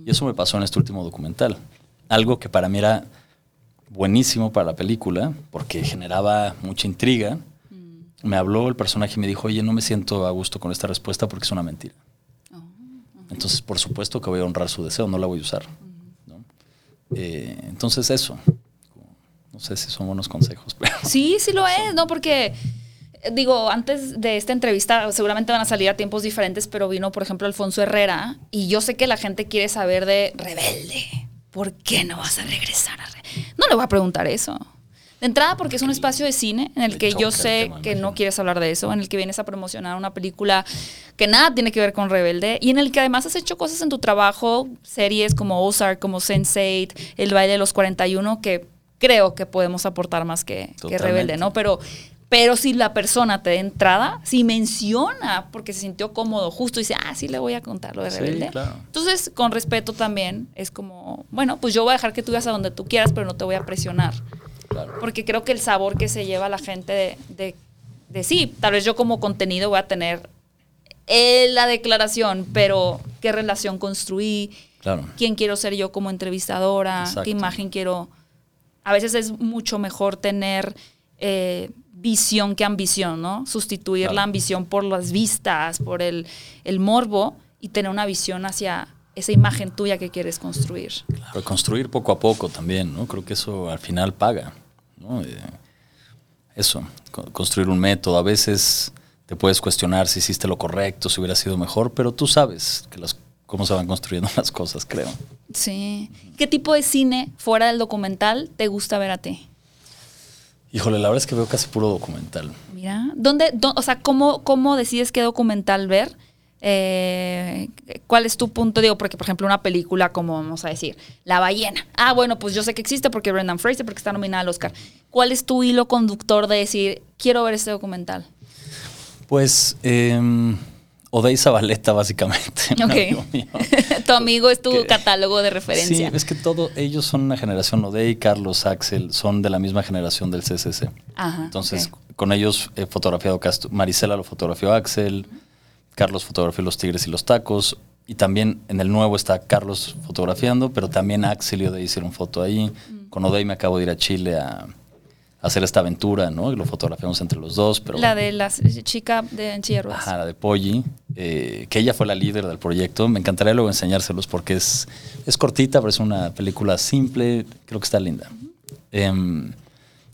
Y eso me pasó en este último documental. Algo que para mí era buenísimo para la película, porque generaba mucha intriga. Me habló el personaje y me dijo, oye, no me siento a gusto con esta respuesta porque es una mentira. Entonces, por supuesto que voy a honrar su deseo, no la voy a usar. ¿no? Eh, entonces, eso. No sé si son buenos consejos, *laughs* pero... Sí, sí lo es, ¿no? Porque, eh, digo, antes de esta entrevista seguramente van a salir a tiempos diferentes, pero vino, por ejemplo, Alfonso Herrera y yo sé que la gente quiere saber de Rebelde. ¿Por qué no vas a regresar a Re-?" No le voy a preguntar eso. De entrada, porque es un espacio de cine en el que yo sé que no quieres hablar de eso, en el que vienes a promocionar una película que nada tiene que ver con Rebelde y en el que además has hecho cosas en tu trabajo, series como Ozark, como Sense8, El baile de los 41, que creo que podemos aportar más que. Rebelde, ¿no? Pero, pero si la persona te da entrada, si menciona porque se sintió cómodo, justo dice, ah, sí le voy a contar lo de Sí, Rebelde. claro. Entonces, con respeto también, es como, bueno, pues yo voy a dejar que tú vayas a donde tú quieras, pero no te voy a presionar. Claro. Porque creo que el sabor que se lleva la gente de, de, de sí, tal vez yo como contenido voy a tener eh, la declaración, pero qué relación construí, Claro. quién quiero ser yo como entrevistadora, Exacto. qué imagen quiero. A veces es mucho mejor tener eh, visión que ambición, ¿no? Sustituir Claro. la ambición por las vistas, por el, el morbo y tener una visión hacia esa imagen tuya que quieres construir. Claro, construir poco a poco también, ¿no? Creo que eso al final paga, ¿no? Eh, eso, co- construir un método. A veces te puedes cuestionar si hiciste lo correcto, si hubiera sido mejor, pero tú sabes que las, cómo se van construyendo *laughs* las cosas, creo. Sí. ¿Qué tipo de cine fuera del documental te gusta ver a ti? Híjole, la verdad es que veo casi puro documental. Mira, ¿dónde, dó- o sea, cómo, cómo decides qué documental ver? Eh, ¿Cuál es tu punto? Digo, porque por ejemplo una película como, vamos a decir, La ballena. Ah, bueno, pues yo sé que existe porque Brendan Fraser, porque está nominada al Oscar. ¿Cuál es tu hilo conductor de decir, quiero ver este documental? Pues, eh, Odey Zabaleta, básicamente. un amigo Ok. mío. *laughs* tu amigo es tu Que- catálogo de referencia. Sí, es que todo, ellos son una generación, Odey, Carlos, Axel, son de la misma generación del CCC. Ajá, Entonces, con ellos he fotografiado Castro. Marisela lo fotografió Axel, Carlos fotografió Los Tigres y los Tacos. Y también en el nuevo está Carlos fotografiando, pero también Axel y Odey hicieron foto ahí. Con Odey me acabo de ir a Chile a hacer esta aventura, ¿no? Y lo fotografiamos entre los dos. Pero la de la chica de en silla de ruedas. Ajá, la de Polly, eh, que ella fue la líder del proyecto. Me encantaría luego enseñárselos porque es, es cortita, pero es una película simple, creo que está linda. Em,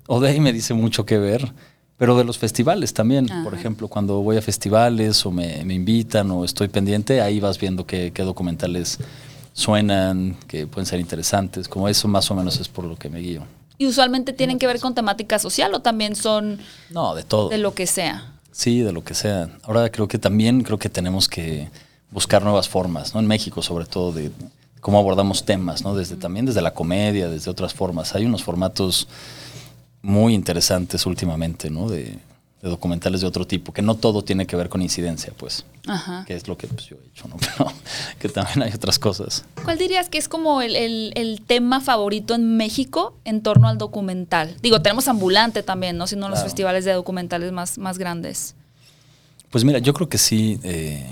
Odey me dice mucho que ver, pero de los festivales también. Por Ajá. ejemplo, cuando voy a festivales o me, me invitan o estoy pendiente, ahí vas viendo qué, qué documentales suenan, que pueden ser interesantes. Como eso más o menos es por lo que me guío. Y usualmente tienen que ver con temática social o también son No, de todo. de lo que sea. Sí, de lo que sea. Ahora creo que también creo que tenemos que buscar nuevas formas, ¿no? En México, sobre todo, de cómo abordamos temas, ¿no? Desde también desde la comedia, desde otras formas. Hay unos formatos muy interesantes últimamente, ¿no? De, de documentales de otro tipo, que no todo tiene que ver con incidencia, pues, Ajá. que es lo que pues, yo he hecho, ¿no? *laughs* Pero que también hay otras cosas. ¿Cuál dirías que es como el, el- el tema favorito en México en torno al documental? Digo, tenemos Ambulante también, ¿no? De los festivales de documentales más, más grandes. Pues mira, yo creo que sí, eh,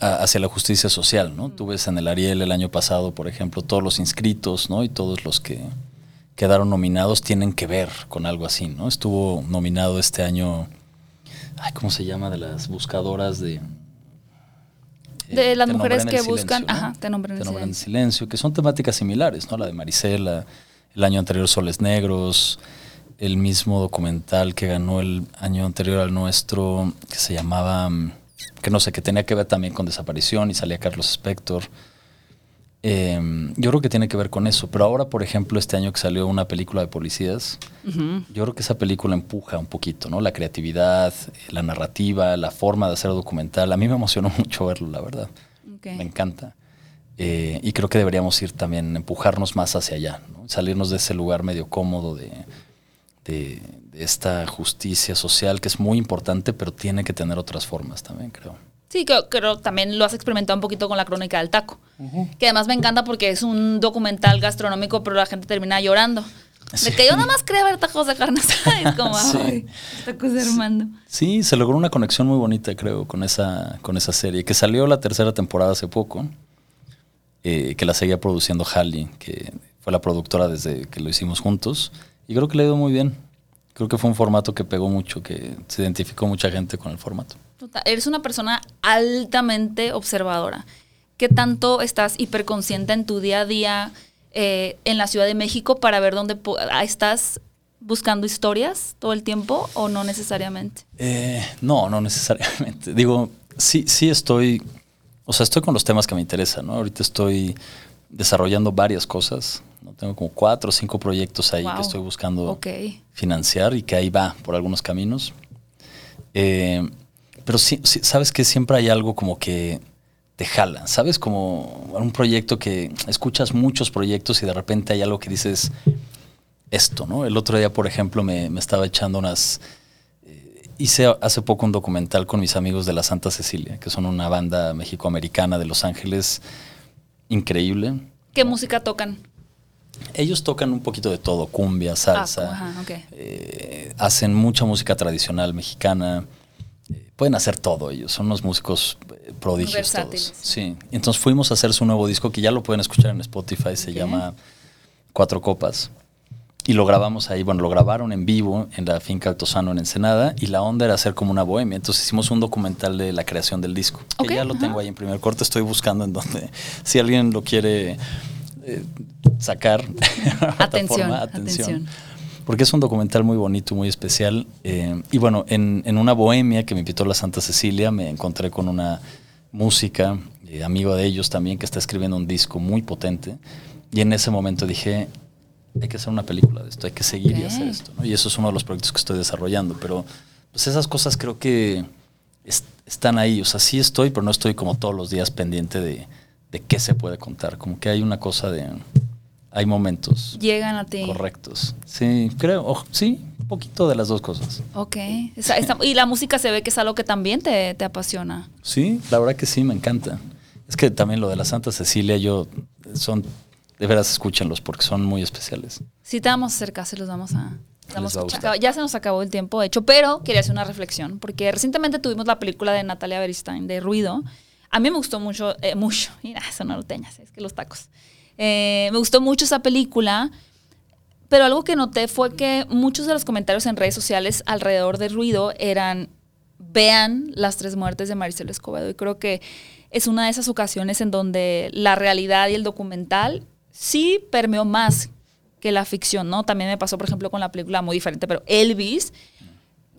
hacia la justicia social, ¿no? Tú ves en el Ariel el año pasado, por ejemplo, todos los inscritos, ¿no? Y todos los que quedaron nominados tienen que ver con algo así, ¿no? Estuvo nominado este año, ay, ¿cómo se llama? De las buscadoras de... eh, De las mujeres que buscan- ajá, Te el Te silencio. silencio, que son temáticas similares, ¿no? La de Marisela, el año anterior Soles Negros, el mismo documental que ganó el año anterior al nuestro, que se llamaba, mm, que no sé, que tenía que ver también con desaparición y salía Carlos Spector. Eh, yo creo que tiene que ver con eso, pero ahora, por ejemplo, este año que salió una película de policías, yo creo que esa película empuja un poquito, ¿no? La creatividad, la narrativa, la forma de hacer documental. A mí me emocionó *laughs* mucho verlo, la verdad. Me encanta. Eh, y creo que deberíamos ir también, empujarnos más hacia allá, ¿no? salirnos de ese lugar medio cómodo de, de- de esta justicia social que es muy importante, pero tiene que tener otras formas también, creo. Sí, creo, creo también lo has experimentado un poquito con la crónica del taco. Que además me encanta porque es un documental gastronómico, pero la gente termina llorando. De Sí. que yo nada más quería ver tacos de carne *laughs* asada. Como, Sí. tacos de Armando. Sí, se logró una conexión muy bonita, creo, con esa, con esa serie, que salió la tercera temporada hace poco, eh, que la seguía produciendo Halley, que fue la productora desde que lo hicimos juntos, y creo que le ha ido muy bien. Creo que fue un formato que pegó mucho, que se identificó mucha gente con el formato. Total, Eres una persona altamente observadora. ¿Qué tanto estás hiperconsciente en tu día a día eh, en la Ciudad de México para ver dónde ah, estás buscando historias todo el tiempo o no necesariamente? Eh, no, no necesariamente. *laughs* Digo, sí, sí estoy, o sea, estoy con los temas que me interesan, ¿no? Ahorita estoy desarrollando varias cosas, ¿no? Tengo como cuatro o cinco proyectos ahí Wow. que estoy buscando financiar y que ahí va por algunos caminos. Eh, pero sí, sí, sabes que siempre hay algo como que te jala, ¿sabes? Como un proyecto que escuchas muchos proyectos y de repente hay algo que dices esto, ¿no? El otro día, por ejemplo, me, me estaba echando unas... eh, hice hace poco un documental con mis amigos de la Santa Cecilia, que son una banda mexicoamericana de Los Ángeles increíble. ¿Qué música tocan? Ellos tocan un poquito de todo, cumbia, salsa. Ah, ajá, ok. eh, hacen mucha música tradicional mexicana. Pueden hacer todo ellos, son unos músicos eh, prodigios Versátiles. todos. Sí. Entonces fuimos a hacer su nuevo disco que ya lo pueden escuchar en Spotify, se llama Cuatro Copas. Y lo grabamos ahí, bueno, lo grabaron en vivo en la finca Altozano en Ensenada y la onda era hacer como una bohemia. Entonces hicimos un documental de la creación del disco, que Ok, ya lo tengo ahí en primer corte, estoy buscando en donde, *laughs* si alguien lo quiere eh, sacar, *laughs* Atención, plataforma, atención. Porque es un documental muy bonito, muy especial. eh, y bueno, en, en una bohemia que me invitó la Santa Cecilia, me encontré con una música, eh, amigo de ellos también, que está escribiendo un disco muy potente. Y en ese momento dije, hay que hacer una película de esto, hay que seguir y Ok. hacer esto. ¿no? Y eso es uno de los proyectos que estoy desarrollando. Pero pues esas cosas creo que es- están ahí. O sea, sí estoy, pero no estoy como todos los días pendiente de, de qué se puede contar. Como que hay una cosa de... Hay momentos Llegan a ti. correctos. Sí, creo, o- sí, un poquito de las dos cosas. Ok. Esa- y la música se ve que es algo que también te, te apasiona. Sí, la verdad que sí, me encanta. Es que también lo de la Santa Cecilia, yo, son, de veras escúchenlos porque son muy especiales. Si te vamos a hacer caso, los vamos a... Vamos a ya se nos acabó el tiempo, de hecho, pero quería hacer una reflexión, porque recientemente tuvimos la película de Natalia Beristain, de Ruido. A mí me gustó mucho, eh, mucho, *laughs* mira, son norteñas, es que los tacos. Eh, me gustó mucho esa película, pero algo que noté fue que muchos de los comentarios en redes sociales alrededor de Ruido eran, vean las tres muertes de Maricel Escobedo. Y creo que es una de esas ocasiones en donde la realidad y el documental sí permeó más que la ficción, ¿no? También me pasó, por ejemplo, con la película muy diferente, pero Elvis,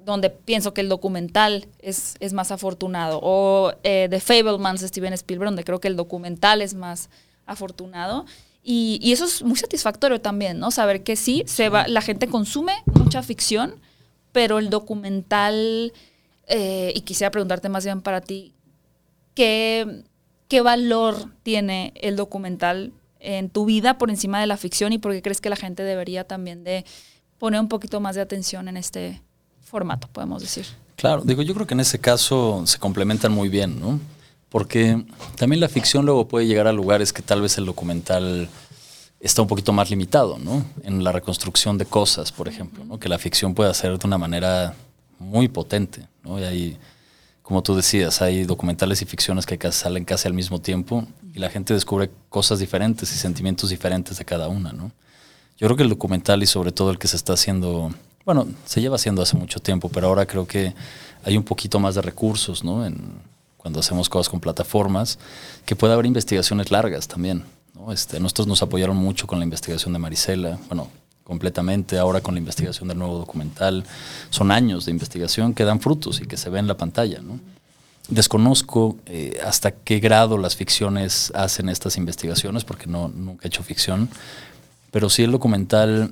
donde pienso que el documental es, es más afortunado. O eh, The Fablemans de Steven Spielberg, donde creo que el documental es más afortunado. Y, y eso es muy satisfactorio también, ¿no? Saber que sí, se va, la gente consume mucha ficción, pero el documental, eh, y quisiera preguntarte más bien para ti, ¿qué, ¿qué valor tiene el documental en tu vida por encima de la ficción y por qué crees que la gente debería también de poner un poquito más de atención en este formato, podemos decir. Claro, digo, yo creo que en ese caso se complementan muy bien, ¿no? Porque también la ficción luego puede llegar a lugares que tal vez el documental está un poquito más limitado, ¿no? En la reconstrucción de cosas, por ejemplo, ¿no? Que la ficción puede hacer de una manera muy potente, ¿no? Y hay, como tú decías, hay documentales y ficciones que salen casi al mismo tiempo y la gente descubre cosas diferentes y sentimientos diferentes de cada una, ¿no? Yo creo que el documental y sobre todo el que se está haciendo, bueno, se lleva haciendo hace mucho tiempo, pero ahora creo que hay un poquito más de recursos, ¿no? Cuando hacemos cosas con plataformas, que puede haber investigaciones largas también. ¿no? Este, nosotros nos apoyaron mucho con la investigación de Marisela, bueno, completamente, ahora con la investigación del nuevo documental. Son años de investigación que dan frutos y que se ven en la pantalla. ¿no? Desconozco eh, hasta qué grado las ficciones hacen estas investigaciones, porque no, nunca he hecho ficción, pero sí el documental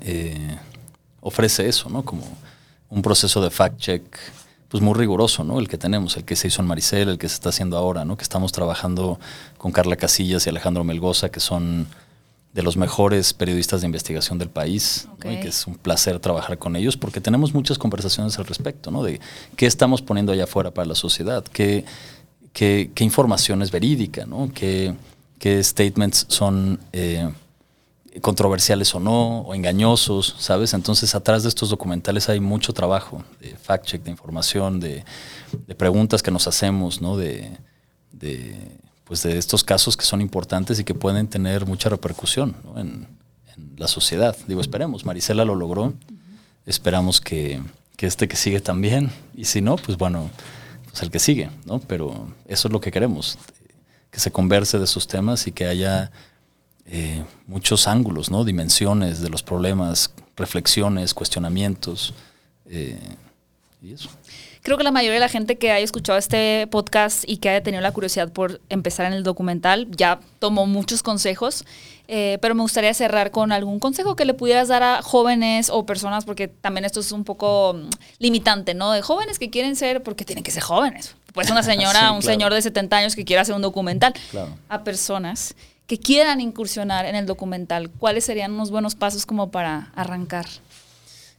eh, ofrece eso, ¿no? Como un proceso de fact-check pues muy riguroso, ¿no? El que tenemos, el que se hizo en Maricel, el que se está haciendo ahora, ¿no? Que estamos trabajando con Carla Casillas y Alejandro Melgoza, que son de los mejores periodistas de investigación del país, y que es un placer trabajar con ellos porque tenemos muchas conversaciones al respecto, ¿no? De qué estamos poniendo allá afuera para la sociedad, qué, qué, qué información es verídica, ¿no? Qué, qué statements son... Eh, controversiales o no, o engañosos, ¿sabes? Entonces, atrás de estos documentales hay mucho trabajo de fact-check, de información, de, preguntas que nos hacemos, ¿no? De, pues de estos casos que son importantes y que pueden tener mucha repercusión en, la sociedad. Digo, esperemos, Marisela lo logró, esperamos que, que, este que sigue también, y si no, pues bueno, pues el que sigue, ¿no? Pero eso es lo que queremos, que se converse de esos temas y que haya eh, muchos ángulos, ¿no? dimensiones de los problemas, reflexiones, cuestionamientos eh, y eso. Creo que la mayoría de la gente que haya escuchado este podcast y que haya tenido la curiosidad por empezar en el documental ya tomó muchos consejos, eh, pero me gustaría cerrar con algún consejo que le pudieras dar a jóvenes o personas, porque también esto es un poco mm, limitante, ¿no? De jóvenes que quieren ser, porque tienen que ser jóvenes. Pues una *laughs* señora, un señor de 70 años que quiera hacer un documental. A personas que quieran incursionar en el documental, ¿cuáles serían unos buenos pasos como para arrancar?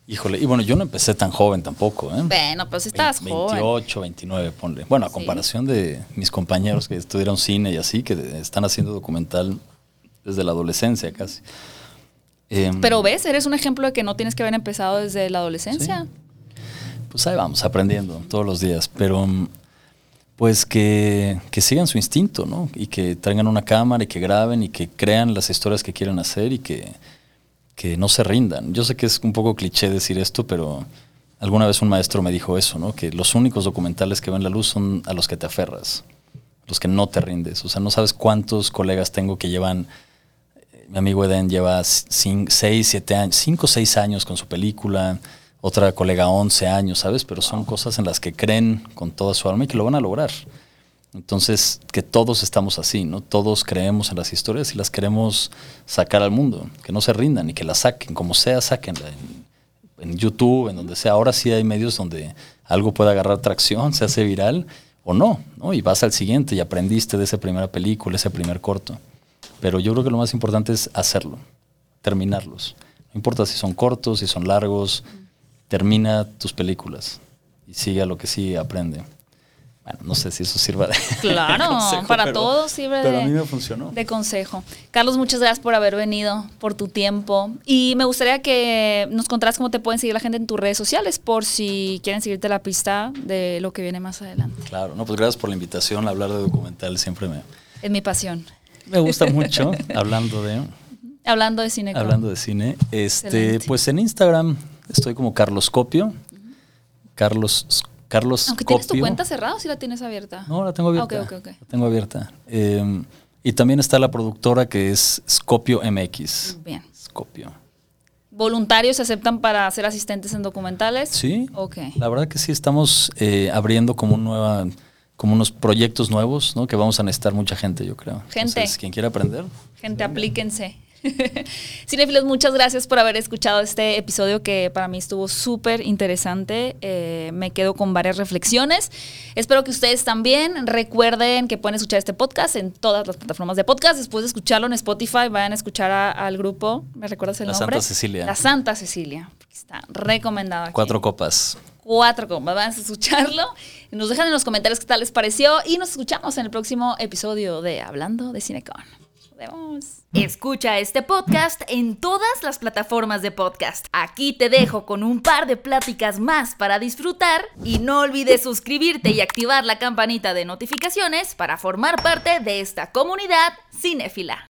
Híjole, y bueno, yo no empecé tan joven tampoco, ¿eh? Bueno, pues estás 28, joven. 28, 29, ponle. Bueno, a comparación de mis compañeros que estudiaron cine y así, que están haciendo documental desde la adolescencia casi. Em, Pero ves, eres un ejemplo de que no tienes que haber empezado desde la adolescencia. Pues ahí vamos, aprendiendo todos los días. Pero pues que, sigan su instinto, ¿no? Y que traigan una cámara y que graben y que crean las historias que quieren hacer y que, no se rindan. Yo sé que es un poco cliché decir esto, pero alguna vez un maestro me dijo eso, ¿no? Que los únicos documentales que ven la luz son a los que te aferras, los que no te rindes. O sea, no sabes cuántos colegas tengo que llevan, eh, mi amigo Eden lleva 6, 7 años, 5 o 6 años con su película otra colega 11 años, ¿sabes? Pero son cosas en las que creen con toda su alma y que lo van a lograr. Entonces, que todos estamos así, ¿no? Todos creemos en las historias y las queremos sacar al mundo, que no se rindan y que las saquen, como sea, saquenla. En, en YouTube, en donde sea. Ahora sí hay medios donde algo puede agarrar tracción, se hace viral o no, ¿no? Y vas al siguiente y aprendiste de esa primera película, ese primer corto. Pero yo creo que lo más importante es hacerlo, terminarlos. No importa si son cortos, si son largos, termina tus películas y sigue a lo que sí aprende. Bueno, no sé si eso sirva de *laughs* Claro, *laughs* para todos sirve pero a mí me funcionó. de consejo. Carlos, muchas gracias por haber venido, por tu tiempo. Y me gustaría que nos contaras cómo te pueden seguir la gente en tus redes sociales, por si quieren seguirte la pista de lo que viene más adelante. Claro, no, pues gracias por la invitación. Hablar de documental siempre me... Es mi pasión. Me gusta *laughs* mucho, hablando de... Hablando de cine. Hablando de cine. Este, pues en Instagram Estoy como Carlos Copio. Carlos Carlos Aunque tienes tu cuenta cerrada o si la tienes abierta. No, la tengo abierta. Ok, ok, ok. La tengo abierta. Em, y también está la productora que es Scopio MX. Bien. Scopio. ¿Voluntarios se aceptan para ser asistentes en documentales? Sí. Ok. La verdad que sí, estamos eh, abriendo como un nueva como unos proyectos nuevos, ¿no? Que vamos a necesitar mucha gente, yo creo. Gente. Entonces, quien quiera aprender. Gente, aplíquense. *laughs* Cinefilos, muchas gracias por haber escuchado este episodio que para mí estuvo súper interesante. Eh, me quedo con varias reflexiones. Espero que ustedes también recuerden que pueden escuchar este podcast en todas las plataformas de podcast. Después de escucharlo en Spotify, vayan a escuchar al grupo. ¿Me recuerdas el La nombre? Santa Cecilia. La Santa Cecilia. Está recomendado. Aquí. Cuatro copas. Cuatro copas. Vayan a escucharlo. Nos dejan en los comentarios qué tal les pareció. Y nos escuchamos en el próximo episodio de Hablando de Cinecon. Escucha este podcast en todas las plataformas de podcast. Aquí te dejo con un par de pláticas más para disfrutar y no olvides suscribirte y activar la campanita de notificaciones para formar parte de esta comunidad cinéfila.